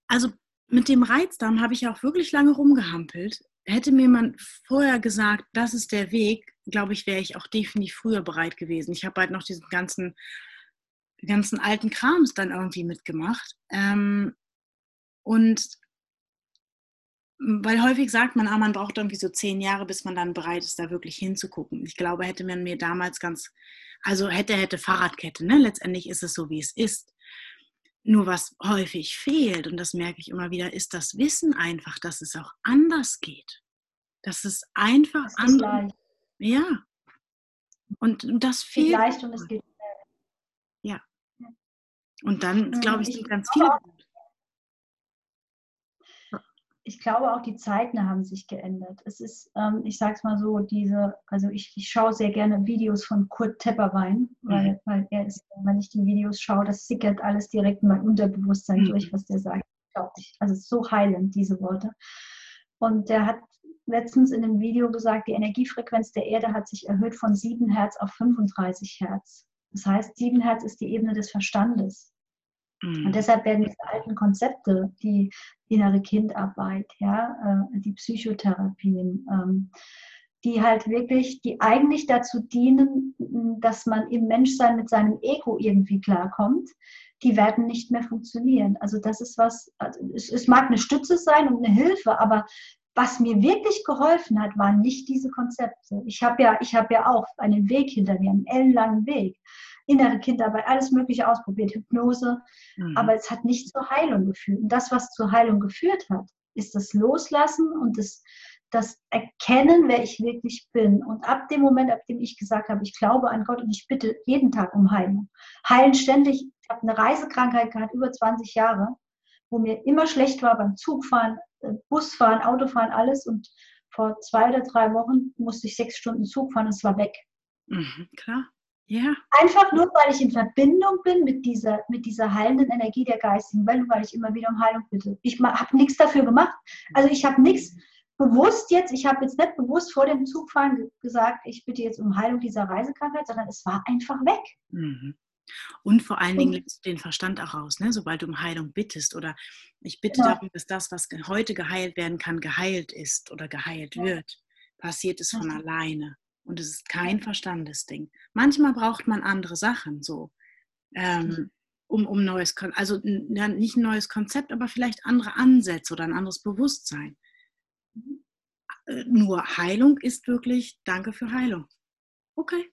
also mit dem Reizdarm habe ich auch wirklich lange rumgehampelt. Hätte mir man vorher gesagt, das ist der Weg, glaube ich, wäre ich auch definitiv früher bereit gewesen. Ich habe halt noch diesen ganzen, ganzen alten Krams dann irgendwie mitgemacht. Ähm, und weil häufig sagt man, ah, man braucht irgendwie so zehn Jahre, bis man dann bereit ist, da wirklich hinzugucken. Ich glaube, hätte man mir damals ganz, also hätte, hätte Fahrradkette, ne? Letztendlich ist es so, wie es ist. Nur was häufig fehlt, und das merke ich immer wieder, ist das Wissen einfach, dass es auch anders geht. Dass es einfach das anders Ja. Und, das fehlt. Leicht und es geht Ja. Und dann, glaube ich, sind ganz viele ich glaube auch die Zeiten haben sich geändert. Es ist, ähm, ich sage es mal so, diese, also ich, ich schaue sehr gerne Videos von Kurt Tepperwein, weil, mhm. weil er ist, wenn ich die Videos schaue, das sickert alles direkt in mein Unterbewusstsein mhm. durch, was der sagt. Also es ist so heilend, diese Worte. Und der hat letztens in einem Video gesagt, die Energiefrequenz der Erde hat sich erhöht von 7 Hertz auf 35 Hertz. Das heißt, 7 Hertz ist die Ebene des Verstandes. Und mhm. deshalb werden diese alten Konzepte, die innere Kindarbeit, ja, äh, die Psychotherapien, ähm, die halt wirklich, die eigentlich dazu dienen, dass man im Menschsein mit seinem Ego irgendwie klarkommt, die werden nicht mehr funktionieren. Also das ist was, also es, es mag eine Stütze sein und eine Hilfe, aber was mir wirklich geholfen hat, waren nicht diese Konzepte. Ich habe ja, ich habe ja auch einen Weg hinter mir, einen ellenlangen Weg innere Kindarbeit, alles Mögliche ausprobiert, Hypnose, mhm. aber es hat nicht zur Heilung geführt. Und das, was zur Heilung geführt hat, ist das Loslassen und das, das Erkennen, wer ich wirklich bin. Und ab dem Moment, ab dem ich gesagt habe, ich glaube an Gott und ich bitte jeden Tag um Heilung. Heilen ständig, ich habe eine Reisekrankheit gehabt, über 20 Jahre, wo mir immer schlecht war beim Zugfahren, äh, Busfahren, Autofahren, alles. Und vor zwei oder drei Wochen musste ich sechs Stunden Zug fahren und es war weg. Mhm, klar. Ja. Einfach nur, weil ich in Verbindung bin mit dieser, mit dieser heilenden Energie der geistigen Welt, weil ich immer wieder um Heilung bitte. Ich habe nichts dafür gemacht. Also ich habe nichts bewusst jetzt, ich habe jetzt nicht bewusst vor dem Zugfahren gesagt, ich bitte jetzt um Heilung dieser Reisekrankheit, sondern es war einfach weg. Mhm. Und vor allen Dingen lässt du den Verstand auch raus, ne? sobald du um Heilung bittest oder ich bitte genau. darum, dass das, was heute geheilt werden kann, geheilt ist oder geheilt ja. wird, passiert es von alleine. Und es ist kein Verstandesding. Manchmal braucht man andere Sachen so, ähm, mhm. um, um neues, also nicht ein neues Konzept, aber vielleicht andere Ansätze oder ein anderes Bewusstsein. Äh, nur Heilung ist wirklich Danke für Heilung. Okay.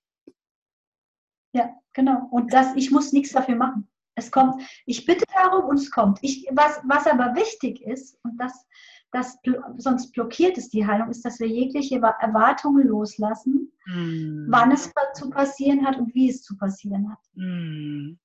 Ja, genau. Und das, ich muss nichts dafür machen. Es kommt, ich bitte darum und es kommt. Ich, was, was aber wichtig ist, und das das sonst blockiert es die Heilung, ist, dass wir jegliche Erwartungen loslassen, mm. wann es zu passieren hat und wie es zu passieren hat. Mm.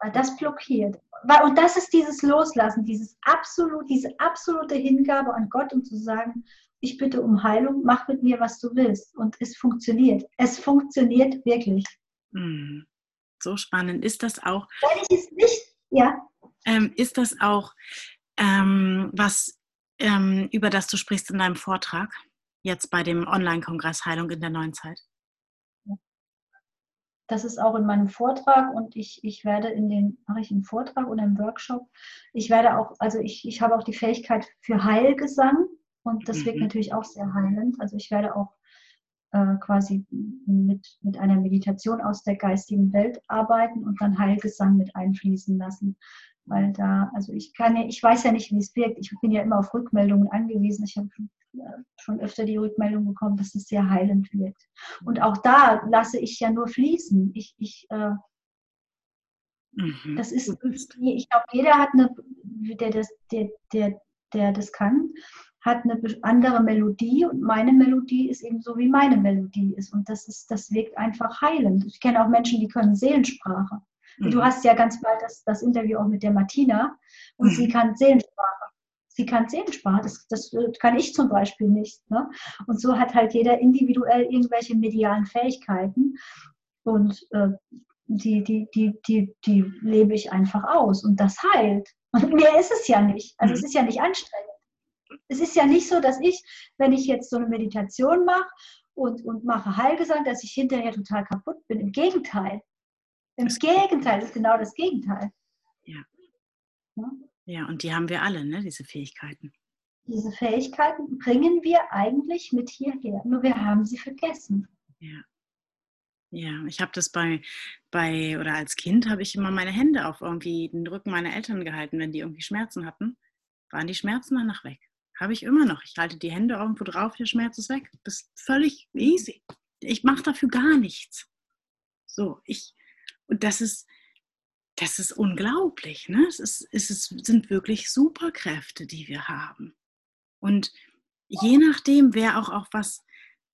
Weil das blockiert. Und das ist dieses Loslassen, dieses absolut, diese absolute Hingabe an Gott, um zu sagen, ich bitte um Heilung, mach mit mir, was du willst. Und es funktioniert. Es funktioniert wirklich. Mm. So spannend. Ist das auch. Wenn ich es nicht, ja. Ähm, ist das auch, ähm, was ähm, über das du sprichst in deinem Vortrag, jetzt bei dem Online-Kongress Heilung in der neuen Zeit? das ist auch in meinem Vortrag und ich, ich werde in den, mache ich einen Vortrag oder einen Workshop. Ich werde auch, also ich, ich habe auch die Fähigkeit für Heilgesang und das mhm. wirkt natürlich auch sehr heilend. Also ich werde auch äh, quasi mit, mit einer Meditation aus der geistigen Welt arbeiten und dann Heilgesang mit einfließen lassen. Weil da, also ich kann ja, ich weiß ja nicht, wie es wirkt. Ich bin ja immer auf Rückmeldungen angewiesen. Ich habe schon öfter die Rückmeldung bekommen, dass es sehr heilend wirkt. Und auch da lasse ich ja nur fließen. Ich, ich, äh, mhm. Das ist, ich glaube, jeder hat eine, der das, der, der, der das kann, hat eine andere Melodie und meine Melodie ist eben so, wie meine Melodie ist. Und das ist, das wirkt einfach heilend. Ich kenne auch Menschen, die können Seelensprache. Mhm. Du hast ja ganz bald das, das Interview auch mit der Martina und mhm. sie kann Seelensprache sie kann Seelensprache, das, das kann ich zum Beispiel nicht. Ne? Und so hat halt jeder individuell irgendwelche medialen Fähigkeiten und äh, die, die, die, die, die lebe ich einfach aus und das heilt. Und mehr ist es ja nicht. Also es mhm. ist ja nicht anstrengend. Es ist ja nicht so, dass ich, wenn ich jetzt so eine Meditation mache und, und mache Heilgesang, dass ich hinterher total kaputt bin. Im Gegenteil. Im Gegenteil, das ist genau das Gegenteil. Ja. ja? Ja, und die haben wir alle, ne, diese Fähigkeiten. Diese Fähigkeiten bringen wir eigentlich mit hierher, nur wir haben sie vergessen. Ja. Ja, ich habe das bei, bei, oder als Kind habe ich immer meine Hände auf irgendwie den Rücken meiner Eltern gehalten, wenn die irgendwie Schmerzen hatten. Waren die Schmerzen danach weg. Habe ich immer noch. Ich halte die Hände irgendwo drauf, der Schmerz ist weg. Das ist völlig easy. Ich mache dafür gar nichts. So, ich, und das ist, das ist unglaublich. Ne? Es, ist, es sind wirklich Superkräfte, die wir haben. Und je nachdem, wer auch, auch was,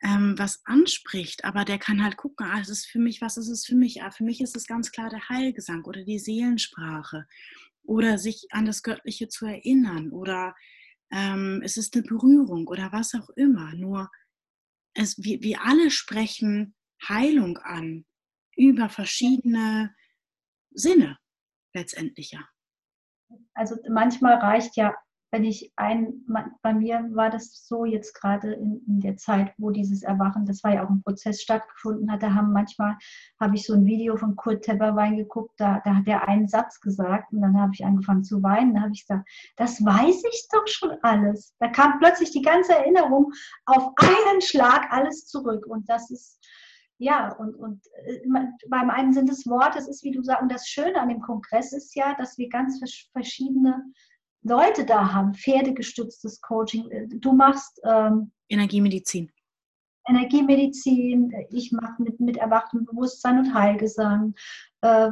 ähm, was anspricht, aber der kann halt gucken, ah, es ist für mich, was ist es für mich? Ah, für mich ist es ganz klar der Heilgesang oder die Seelensprache oder sich an das Göttliche zu erinnern oder ähm, es ist eine Berührung oder was auch immer. Nur es, wir, wir alle sprechen Heilung an über verschiedene Sinne letztendlich ja. Also manchmal reicht ja, wenn ich ein, bei mir war das so jetzt gerade in, in, der Zeit, wo dieses Erwachen, das war ja auch ein Prozess stattgefunden hat, da haben manchmal, habe ich so ein Video von Kurt Tepperwein geguckt, da, da hat er einen Satz gesagt und dann habe ich angefangen zu weinen, da habe ich gesagt, das weiß ich doch schon alles. Da kam plötzlich die ganze Erinnerung auf einen Schlag alles zurück und das ist, ja, und, und äh, beim einen sind es Worte, es ist wie du sagst, und das Schöne an dem Kongress ist ja, dass wir ganz verschiedene Leute da haben, pferdegestütztes Coaching. Äh, du machst ähm, Energiemedizin. Energiemedizin, ich mache mit, mit erwachtem Bewusstsein und Heilgesang. Äh,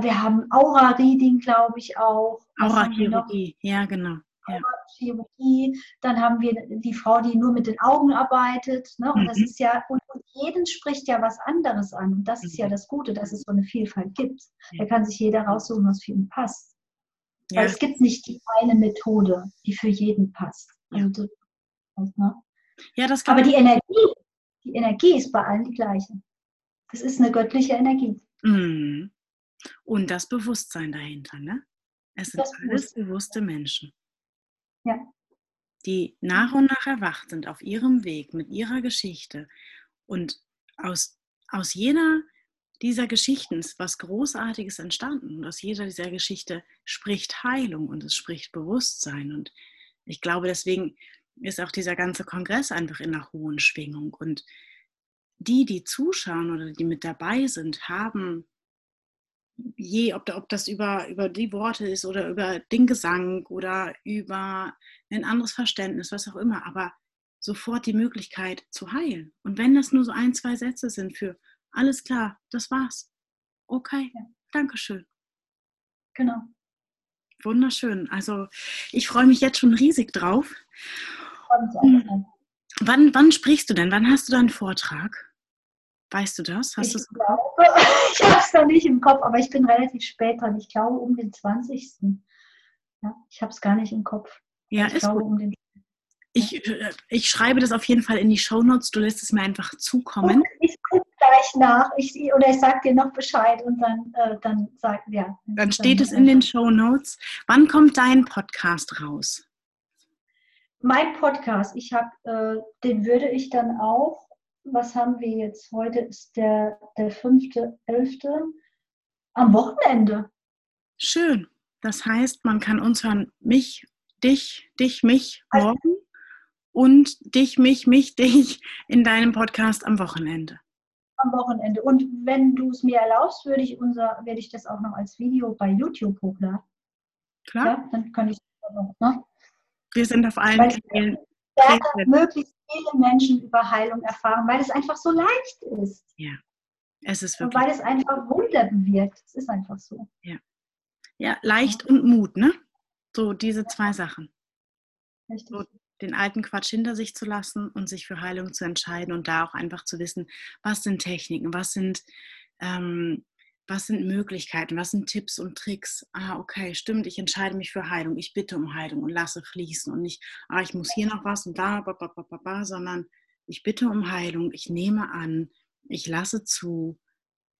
wir haben Aura-Reading, glaube ich, auch. Aura-Chirurgie, ja, genau. Ja. Chirurgie, dann haben wir die Frau, die nur mit den Augen arbeitet. Ne? Und mhm. das ist ja, und, jeden spricht ja was anderes an. Und das ist ja mhm. das Gute, dass es so eine Vielfalt gibt. Ja. Da kann sich jeder raussuchen, was für ihn passt. Ja. Weil es gibt nicht die eine Methode, die für jeden passt. Also, ne? ja, das kann Aber die Energie, die Energie ist bei allen die gleiche. Das ist eine göttliche Energie. Mhm. Und das Bewusstsein dahinter, ne? Es sind das alles bewusste Menschen. Ja. Die nach und nach erwacht sind auf ihrem Weg mit ihrer Geschichte. Und aus, aus jeder dieser Geschichten ist was Großartiges entstanden. Und aus jeder dieser Geschichte spricht Heilung und es spricht Bewusstsein. Und ich glaube, deswegen ist auch dieser ganze Kongress einfach in einer hohen Schwingung. Und die, die zuschauen oder die mit dabei sind, haben je, ob, ob das über, über die Worte ist oder über den Gesang oder über ein anderes Verständnis, was auch immer, aber sofort die Möglichkeit zu heilen. Und wenn das nur so ein, zwei Sätze sind für alles klar, das war's. Okay, ja. Dankeschön. Genau. Wunderschön. Also ich freue mich jetzt schon riesig drauf. Hm. Wann, wann sprichst du denn? Wann hast du deinen Vortrag? Weißt du das? Hast ich glaube, ich habe es noch nicht im Kopf, aber ich bin relativ spät dran. Ich glaube um den 20. Ja, ich habe es gar nicht im Kopf. Ja, ich ist glaube, gut. Um den ich, äh, ich schreibe das auf jeden Fall in die Shownotes. Du lässt es mir einfach zukommen. Ich gucke gleich nach. Ich, oder ich sage dir noch Bescheid und dann, äh, dann sag ja. Dann steht dann, es in den Shownotes. Wann kommt dein Podcast raus? Mein Podcast, ich habe, äh, den würde ich dann auch was haben wir jetzt? Heute ist der, der 5.11. am Wochenende. Schön. Das heißt, man kann uns hören, mich, dich, dich, mich morgen und dich, mich, mich, dich in deinem Podcast am Wochenende. Am Wochenende. Und wenn du es mir erlaubst, würde ich unser, werde ich das auch noch als Video bei YouTube hochladen. Klar. Ja, dann kann ich noch, ne? Wir sind auf allen Kanälen. möglichst viele Menschen über Heilung erfahren, weil es einfach so leicht ist. Ja, es ist wirklich. Und weil es einfach Wunder bewirkt. Es ist einfach so. Ja, ja leicht und Mut, ne? So diese zwei Sachen. Richtig. So, den alten Quatsch hinter sich zu lassen und sich für Heilung zu entscheiden und da auch einfach zu wissen, was sind Techniken, was sind ähm, was sind Möglichkeiten, was sind Tipps und Tricks? Ah, okay, stimmt, ich entscheide mich für Heilung, ich bitte um Heilung und lasse fließen und nicht, ah, ich muss hier noch was und da, ba, ba, ba, ba, ba, sondern ich bitte um Heilung, ich nehme an, ich lasse zu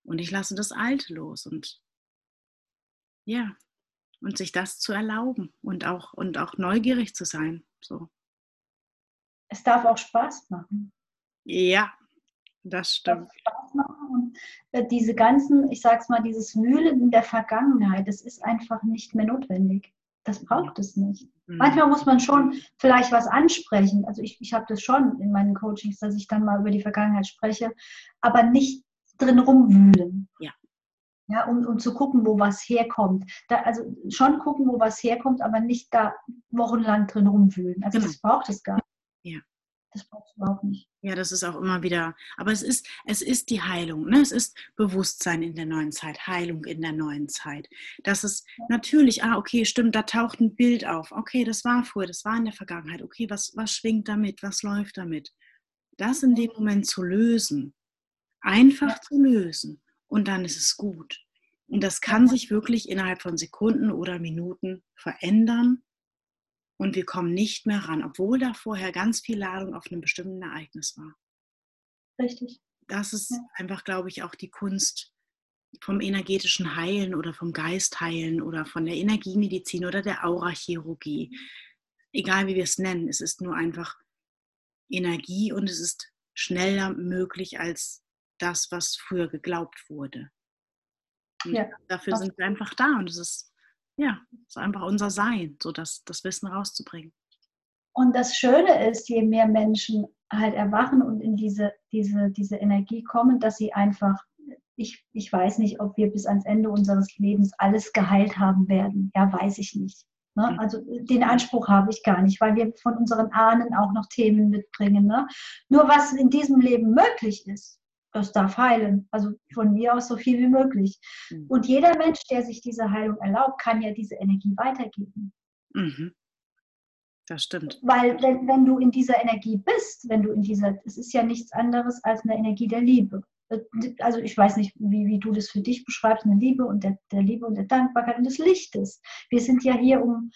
und ich lasse das Alte los und ja, und sich das zu erlauben und auch, und auch neugierig zu sein. So. Es darf auch Spaß machen. Ja, das stimmt. Spaß machen und äh, diese ganzen, ich sag's mal, dieses Wühlen in der Vergangenheit, das ist einfach nicht mehr notwendig. Das braucht es nicht. Mhm. Manchmal muss man schon vielleicht was ansprechen. Also ich, ich habe das schon in meinen Coachings, dass ich dann mal über die Vergangenheit spreche, aber nicht drin rumwühlen. Ja. Ja, um, um zu gucken, wo was herkommt. Da, also schon gucken, wo was herkommt, aber nicht da wochenlang drin rumwühlen. Also genau. das braucht es gar nicht. Ja. Das brauchst du überhaupt nicht. Ja, das ist auch immer wieder, aber es ist, es ist die Heilung, ne? es ist Bewusstsein in der neuen Zeit, Heilung in der neuen Zeit. Das ist natürlich, ah, okay, stimmt, da taucht ein Bild auf. Okay, das war früher, das war in der Vergangenheit. Okay, was, was schwingt damit, was läuft damit? Das in dem Moment zu lösen, einfach ja. zu lösen und dann ist es gut. Und das kann sich wirklich innerhalb von Sekunden oder Minuten verändern und wir kommen nicht mehr ran, obwohl da vorher ganz viel Ladung auf einem bestimmten Ereignis war. Richtig. Das ist ja. einfach, glaube ich, auch die Kunst vom energetischen Heilen oder vom Geistheilen oder von der Energiemedizin oder der Aurachirurgie. Egal wie wir es nennen, es ist nur einfach Energie und es ist schneller möglich als das, was früher geglaubt wurde. Ja, dafür sind wir einfach da und es ist ja, es ist einfach unser Sein, so das, das Wissen rauszubringen. Und das Schöne ist, je mehr Menschen halt erwachen und in diese, diese, diese Energie kommen, dass sie einfach, ich, ich weiß nicht, ob wir bis ans Ende unseres Lebens alles geheilt haben werden. Ja, weiß ich nicht. Ne? Mhm. Also den Anspruch habe ich gar nicht, weil wir von unseren Ahnen auch noch Themen mitbringen. Ne? Nur was in diesem Leben möglich ist, das darf heilen. Also von mir aus so viel wie möglich. Mhm. Und jeder Mensch, der sich diese Heilung erlaubt, kann ja diese Energie weitergeben. Mhm. Das stimmt. Weil wenn, wenn du in dieser Energie bist, wenn du in dieser, es ist ja nichts anderes als eine Energie der Liebe. Also ich weiß nicht, wie, wie du das für dich beschreibst, eine Liebe und der, der Liebe und der Dankbarkeit und des Lichtes. Wir sind ja hier, um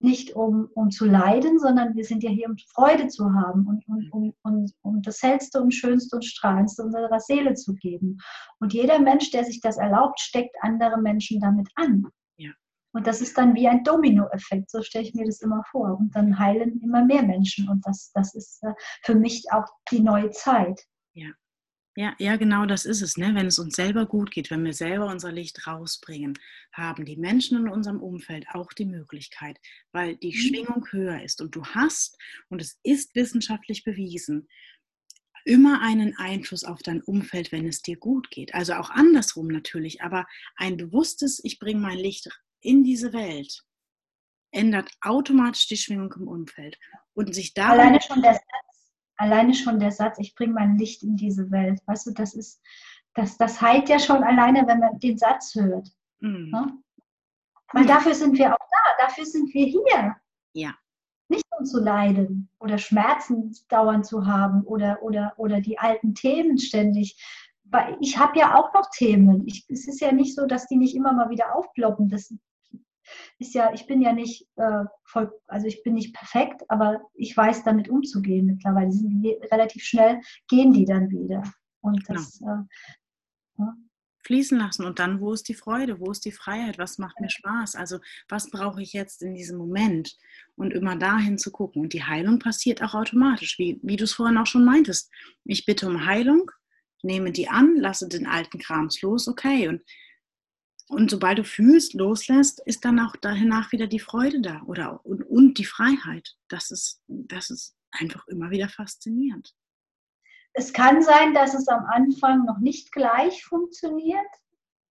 nicht um, um zu leiden, sondern wir sind ja hier, um Freude zu haben und, und um, um, um das Hellste und Schönste und Strahlendste unserer Seele zu geben. Und jeder Mensch, der sich das erlaubt, steckt andere Menschen damit an. Ja. Und das ist dann wie ein Dominoeffekt, so stelle ich mir das immer vor. Und dann heilen immer mehr Menschen. Und das, das ist äh, für mich auch die neue Zeit. Ja. Ja, genau das ist es. Ne? Wenn es uns selber gut geht, wenn wir selber unser Licht rausbringen, haben die Menschen in unserem Umfeld auch die Möglichkeit, weil die mhm. Schwingung höher ist. Und du hast, und es ist wissenschaftlich bewiesen, immer einen Einfluss auf dein Umfeld, wenn es dir gut geht. Also auch andersrum natürlich, aber ein bewusstes, ich bringe mein Licht in diese Welt, ändert automatisch die Schwingung im Umfeld. Und sich da. Alleine schon der alleine schon der Satz, ich bringe mein Licht in diese Welt, weißt du, das ist, das, das heilt ja schon alleine, wenn man den Satz hört. Mhm. Ne? Weil dafür sind wir auch da, dafür sind wir hier. Ja. Nicht um zu leiden oder Schmerzen dauernd zu haben oder, oder, oder die alten Themen ständig. Weil ich habe ja auch noch Themen. Ich, es ist ja nicht so, dass die nicht immer mal wieder aufploppen. Das, ist ja, ich bin ja nicht äh, voll, also ich bin nicht perfekt, aber ich weiß damit umzugehen mittlerweile. Die relativ schnell gehen die dann wieder. Und genau. das, genau. äh, ja. fließen lassen. Und dann, wo ist die Freude, wo ist die Freiheit, was macht mir Spaß? Also was brauche ich jetzt in diesem Moment? Und immer dahin zu gucken. Und die Heilung passiert auch automatisch, wie, wie du es vorhin auch schon meintest. Ich bitte um Heilung, nehme die an, lasse den alten Krams los, okay. Und, und sobald du fühlst, loslässt, ist dann auch danach wieder die Freude da oder, und, und die Freiheit. Das ist, das ist einfach immer wieder faszinierend. Es kann sein, dass es am Anfang noch nicht gleich funktioniert,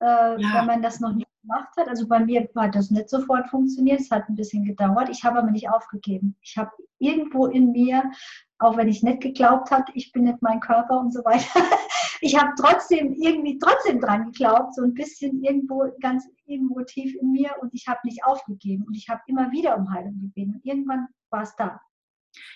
äh, ja. wenn man das noch nicht gemacht hat. Also bei mir hat das nicht sofort funktioniert, es hat ein bisschen gedauert. Ich habe aber nicht aufgegeben. Ich habe irgendwo in mir, auch wenn ich nicht geglaubt habe, ich bin nicht mein Körper und so weiter, ich habe trotzdem irgendwie trotzdem dran geglaubt, so ein bisschen irgendwo ganz irgendwo tief in mir und ich habe nicht aufgegeben und ich habe immer wieder um Heilung gebeten und irgendwann war es da.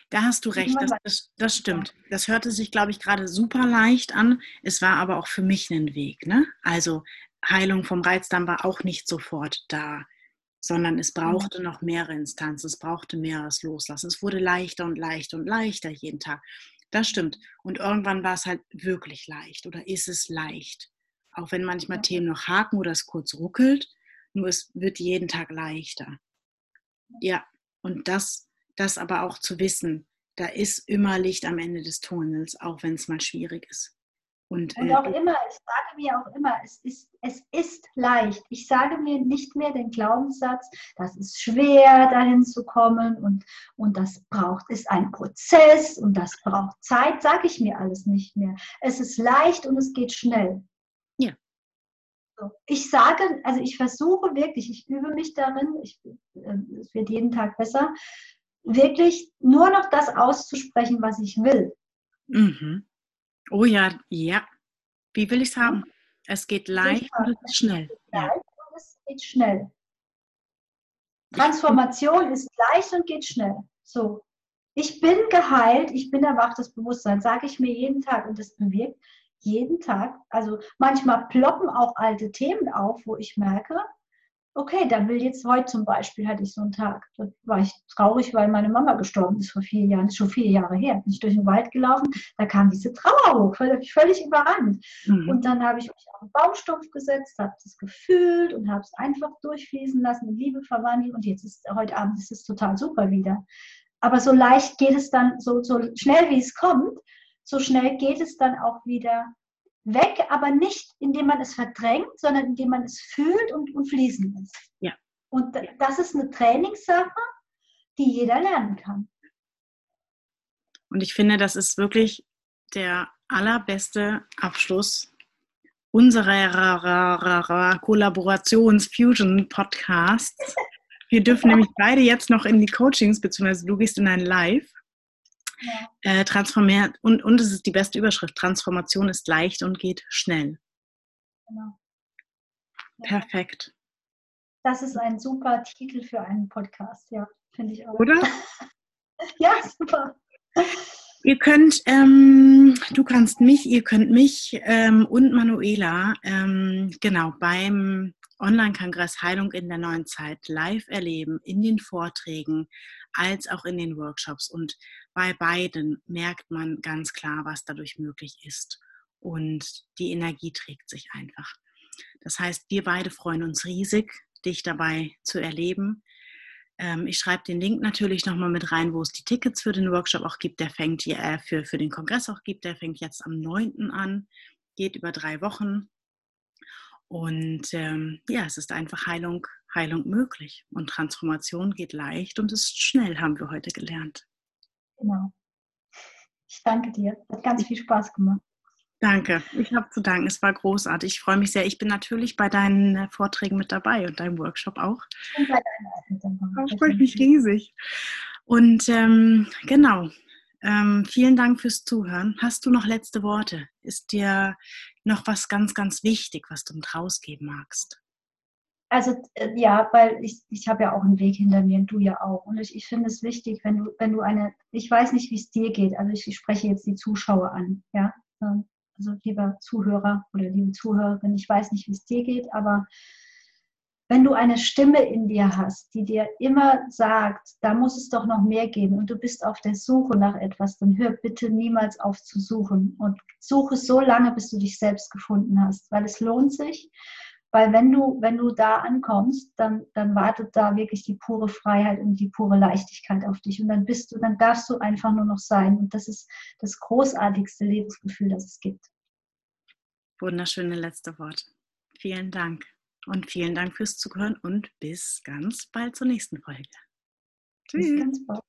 Da hast du recht, das, das, das, stimmt. Das hörte sich, glaube ich, gerade super leicht an. Es war aber auch für mich ein Weg. Ne? Also Heilung vom Reizdarm war auch nicht sofort da, sondern es mhm. brauchte noch mehrere Instanzen, es brauchte mehreres Loslassen. Es wurde leichter und leichter und leichter jeden Tag. Das stimmt. Und irgendwann war es halt wirklich leicht oder ist es leicht. Auch wenn manchmal Themen noch haken oder es kurz ruckelt, nur es wird jeden Tag leichter. Ja, und das das aber auch zu wissen, da ist immer Licht am Ende des Tunnels, auch wenn es mal schwierig ist. Und, und äh, auch immer, ich sage mir auch immer, es ist, es ist leicht. Ich sage mir nicht mehr den Glaubenssatz, das ist schwer, dahin zu kommen und, und das braucht, ist ein Prozess und das braucht Zeit, sage ich mir alles nicht mehr. Es ist leicht und es geht schnell. Ja. Ich sage, also ich versuche wirklich, ich übe mich darin, ich, äh, es wird jeden Tag besser, wirklich nur noch das auszusprechen, was ich will. Mhm. Oh ja, ja. Wie will ich es haben? Es geht leicht und es geht schnell. Leicht und es geht schnell. Transformation ist leicht und geht schnell. So. Ich bin geheilt, ich bin erwachtes Bewusstsein, sage ich mir jeden Tag und das bewirkt jeden Tag. Also manchmal ploppen auch alte Themen auf, wo ich merke, okay, da will jetzt heute zum Beispiel, hatte ich so einen Tag, da war ich traurig, weil meine Mama gestorben ist vor vier Jahren, das ist schon vier Jahre her, bin ich durch den Wald gelaufen, da kam diese Trauer hoch, völlig, völlig überrannt. Mhm. Und dann habe ich mich auf den Baumstumpf gesetzt, habe das gefühlt und habe es einfach durchfließen lassen, in Liebe verwandelt und jetzt ist, heute Abend ist es total super wieder. Aber so leicht geht es dann, so, so schnell wie es kommt, so schnell geht es dann auch wieder weg, aber nicht indem man es verdrängt, sondern indem man es fühlt und, und fließen lässt. Ja. Und das ist eine Trainingssache, die jeder lernen kann. Und ich finde, das ist wirklich der allerbeste Abschluss unserer Kollaborations-Fusion-Podcasts. Wir dürfen nämlich beide jetzt noch in die Coachings, beziehungsweise du gehst in ein Live. Ja. Äh, transformiert, und, und es ist die beste Überschrift, Transformation ist leicht und geht schnell. Genau. Ja. Perfekt. Das ist ein super Titel für einen Podcast, ja, finde ich auch. Oder? ja, super. Ihr könnt, ähm, du kannst mich, ihr könnt mich ähm, und Manuela ähm, genau beim Online-Kongress Heilung in der neuen Zeit live erleben, in den Vorträgen als auch in den Workshops. Und bei beiden merkt man ganz klar, was dadurch möglich ist. Und die Energie trägt sich einfach. Das heißt, wir beide freuen uns riesig, dich dabei zu erleben. Ähm, ich schreibe den Link natürlich nochmal mit rein, wo es die Tickets für den Workshop auch gibt. Der fängt äh, für, für den Kongress auch gibt. Der fängt jetzt am 9. an, geht über drei Wochen. Und ähm, ja, es ist einfach Heilung, Heilung möglich. Und Transformation geht leicht und ist schnell, haben wir heute gelernt. Genau. Ich danke dir. Hat ganz viel Spaß gemacht. Danke. Ich habe zu danken. Es war großartig. Ich freue mich sehr. Ich bin natürlich bei deinen äh, Vorträgen mit dabei und deinem Workshop auch. Und bei deiner Ich freue mich riesig. Und ähm, genau. Ähm, vielen Dank fürs Zuhören. Hast du noch letzte Worte? Ist dir noch was ganz, ganz wichtig, was du mit rausgeben magst? Also äh, ja, weil ich, ich habe ja auch einen Weg hinter mir und du ja auch. Und ich, ich finde es wichtig, wenn du, wenn du eine, ich weiß nicht, wie es dir geht, also ich, ich spreche jetzt die Zuschauer an, ja. Ähm, also lieber Zuhörer oder liebe Zuhörerin, ich weiß nicht, wie es dir geht, aber wenn du eine Stimme in dir hast, die dir immer sagt, da muss es doch noch mehr geben und du bist auf der Suche nach etwas, dann hör bitte niemals auf zu suchen und suche so lange, bis du dich selbst gefunden hast, weil es lohnt sich. Weil wenn du, wenn du da ankommst, dann, dann wartet da wirklich die pure Freiheit und die pure Leichtigkeit auf dich. Und dann bist du, dann darfst du einfach nur noch sein. Und das ist das großartigste Lebensgefühl, das es gibt. Wunderschöne letzte Worte. Vielen Dank. Und vielen Dank fürs Zuhören und bis ganz bald zur nächsten Folge. Tschüss. Bis ganz bald.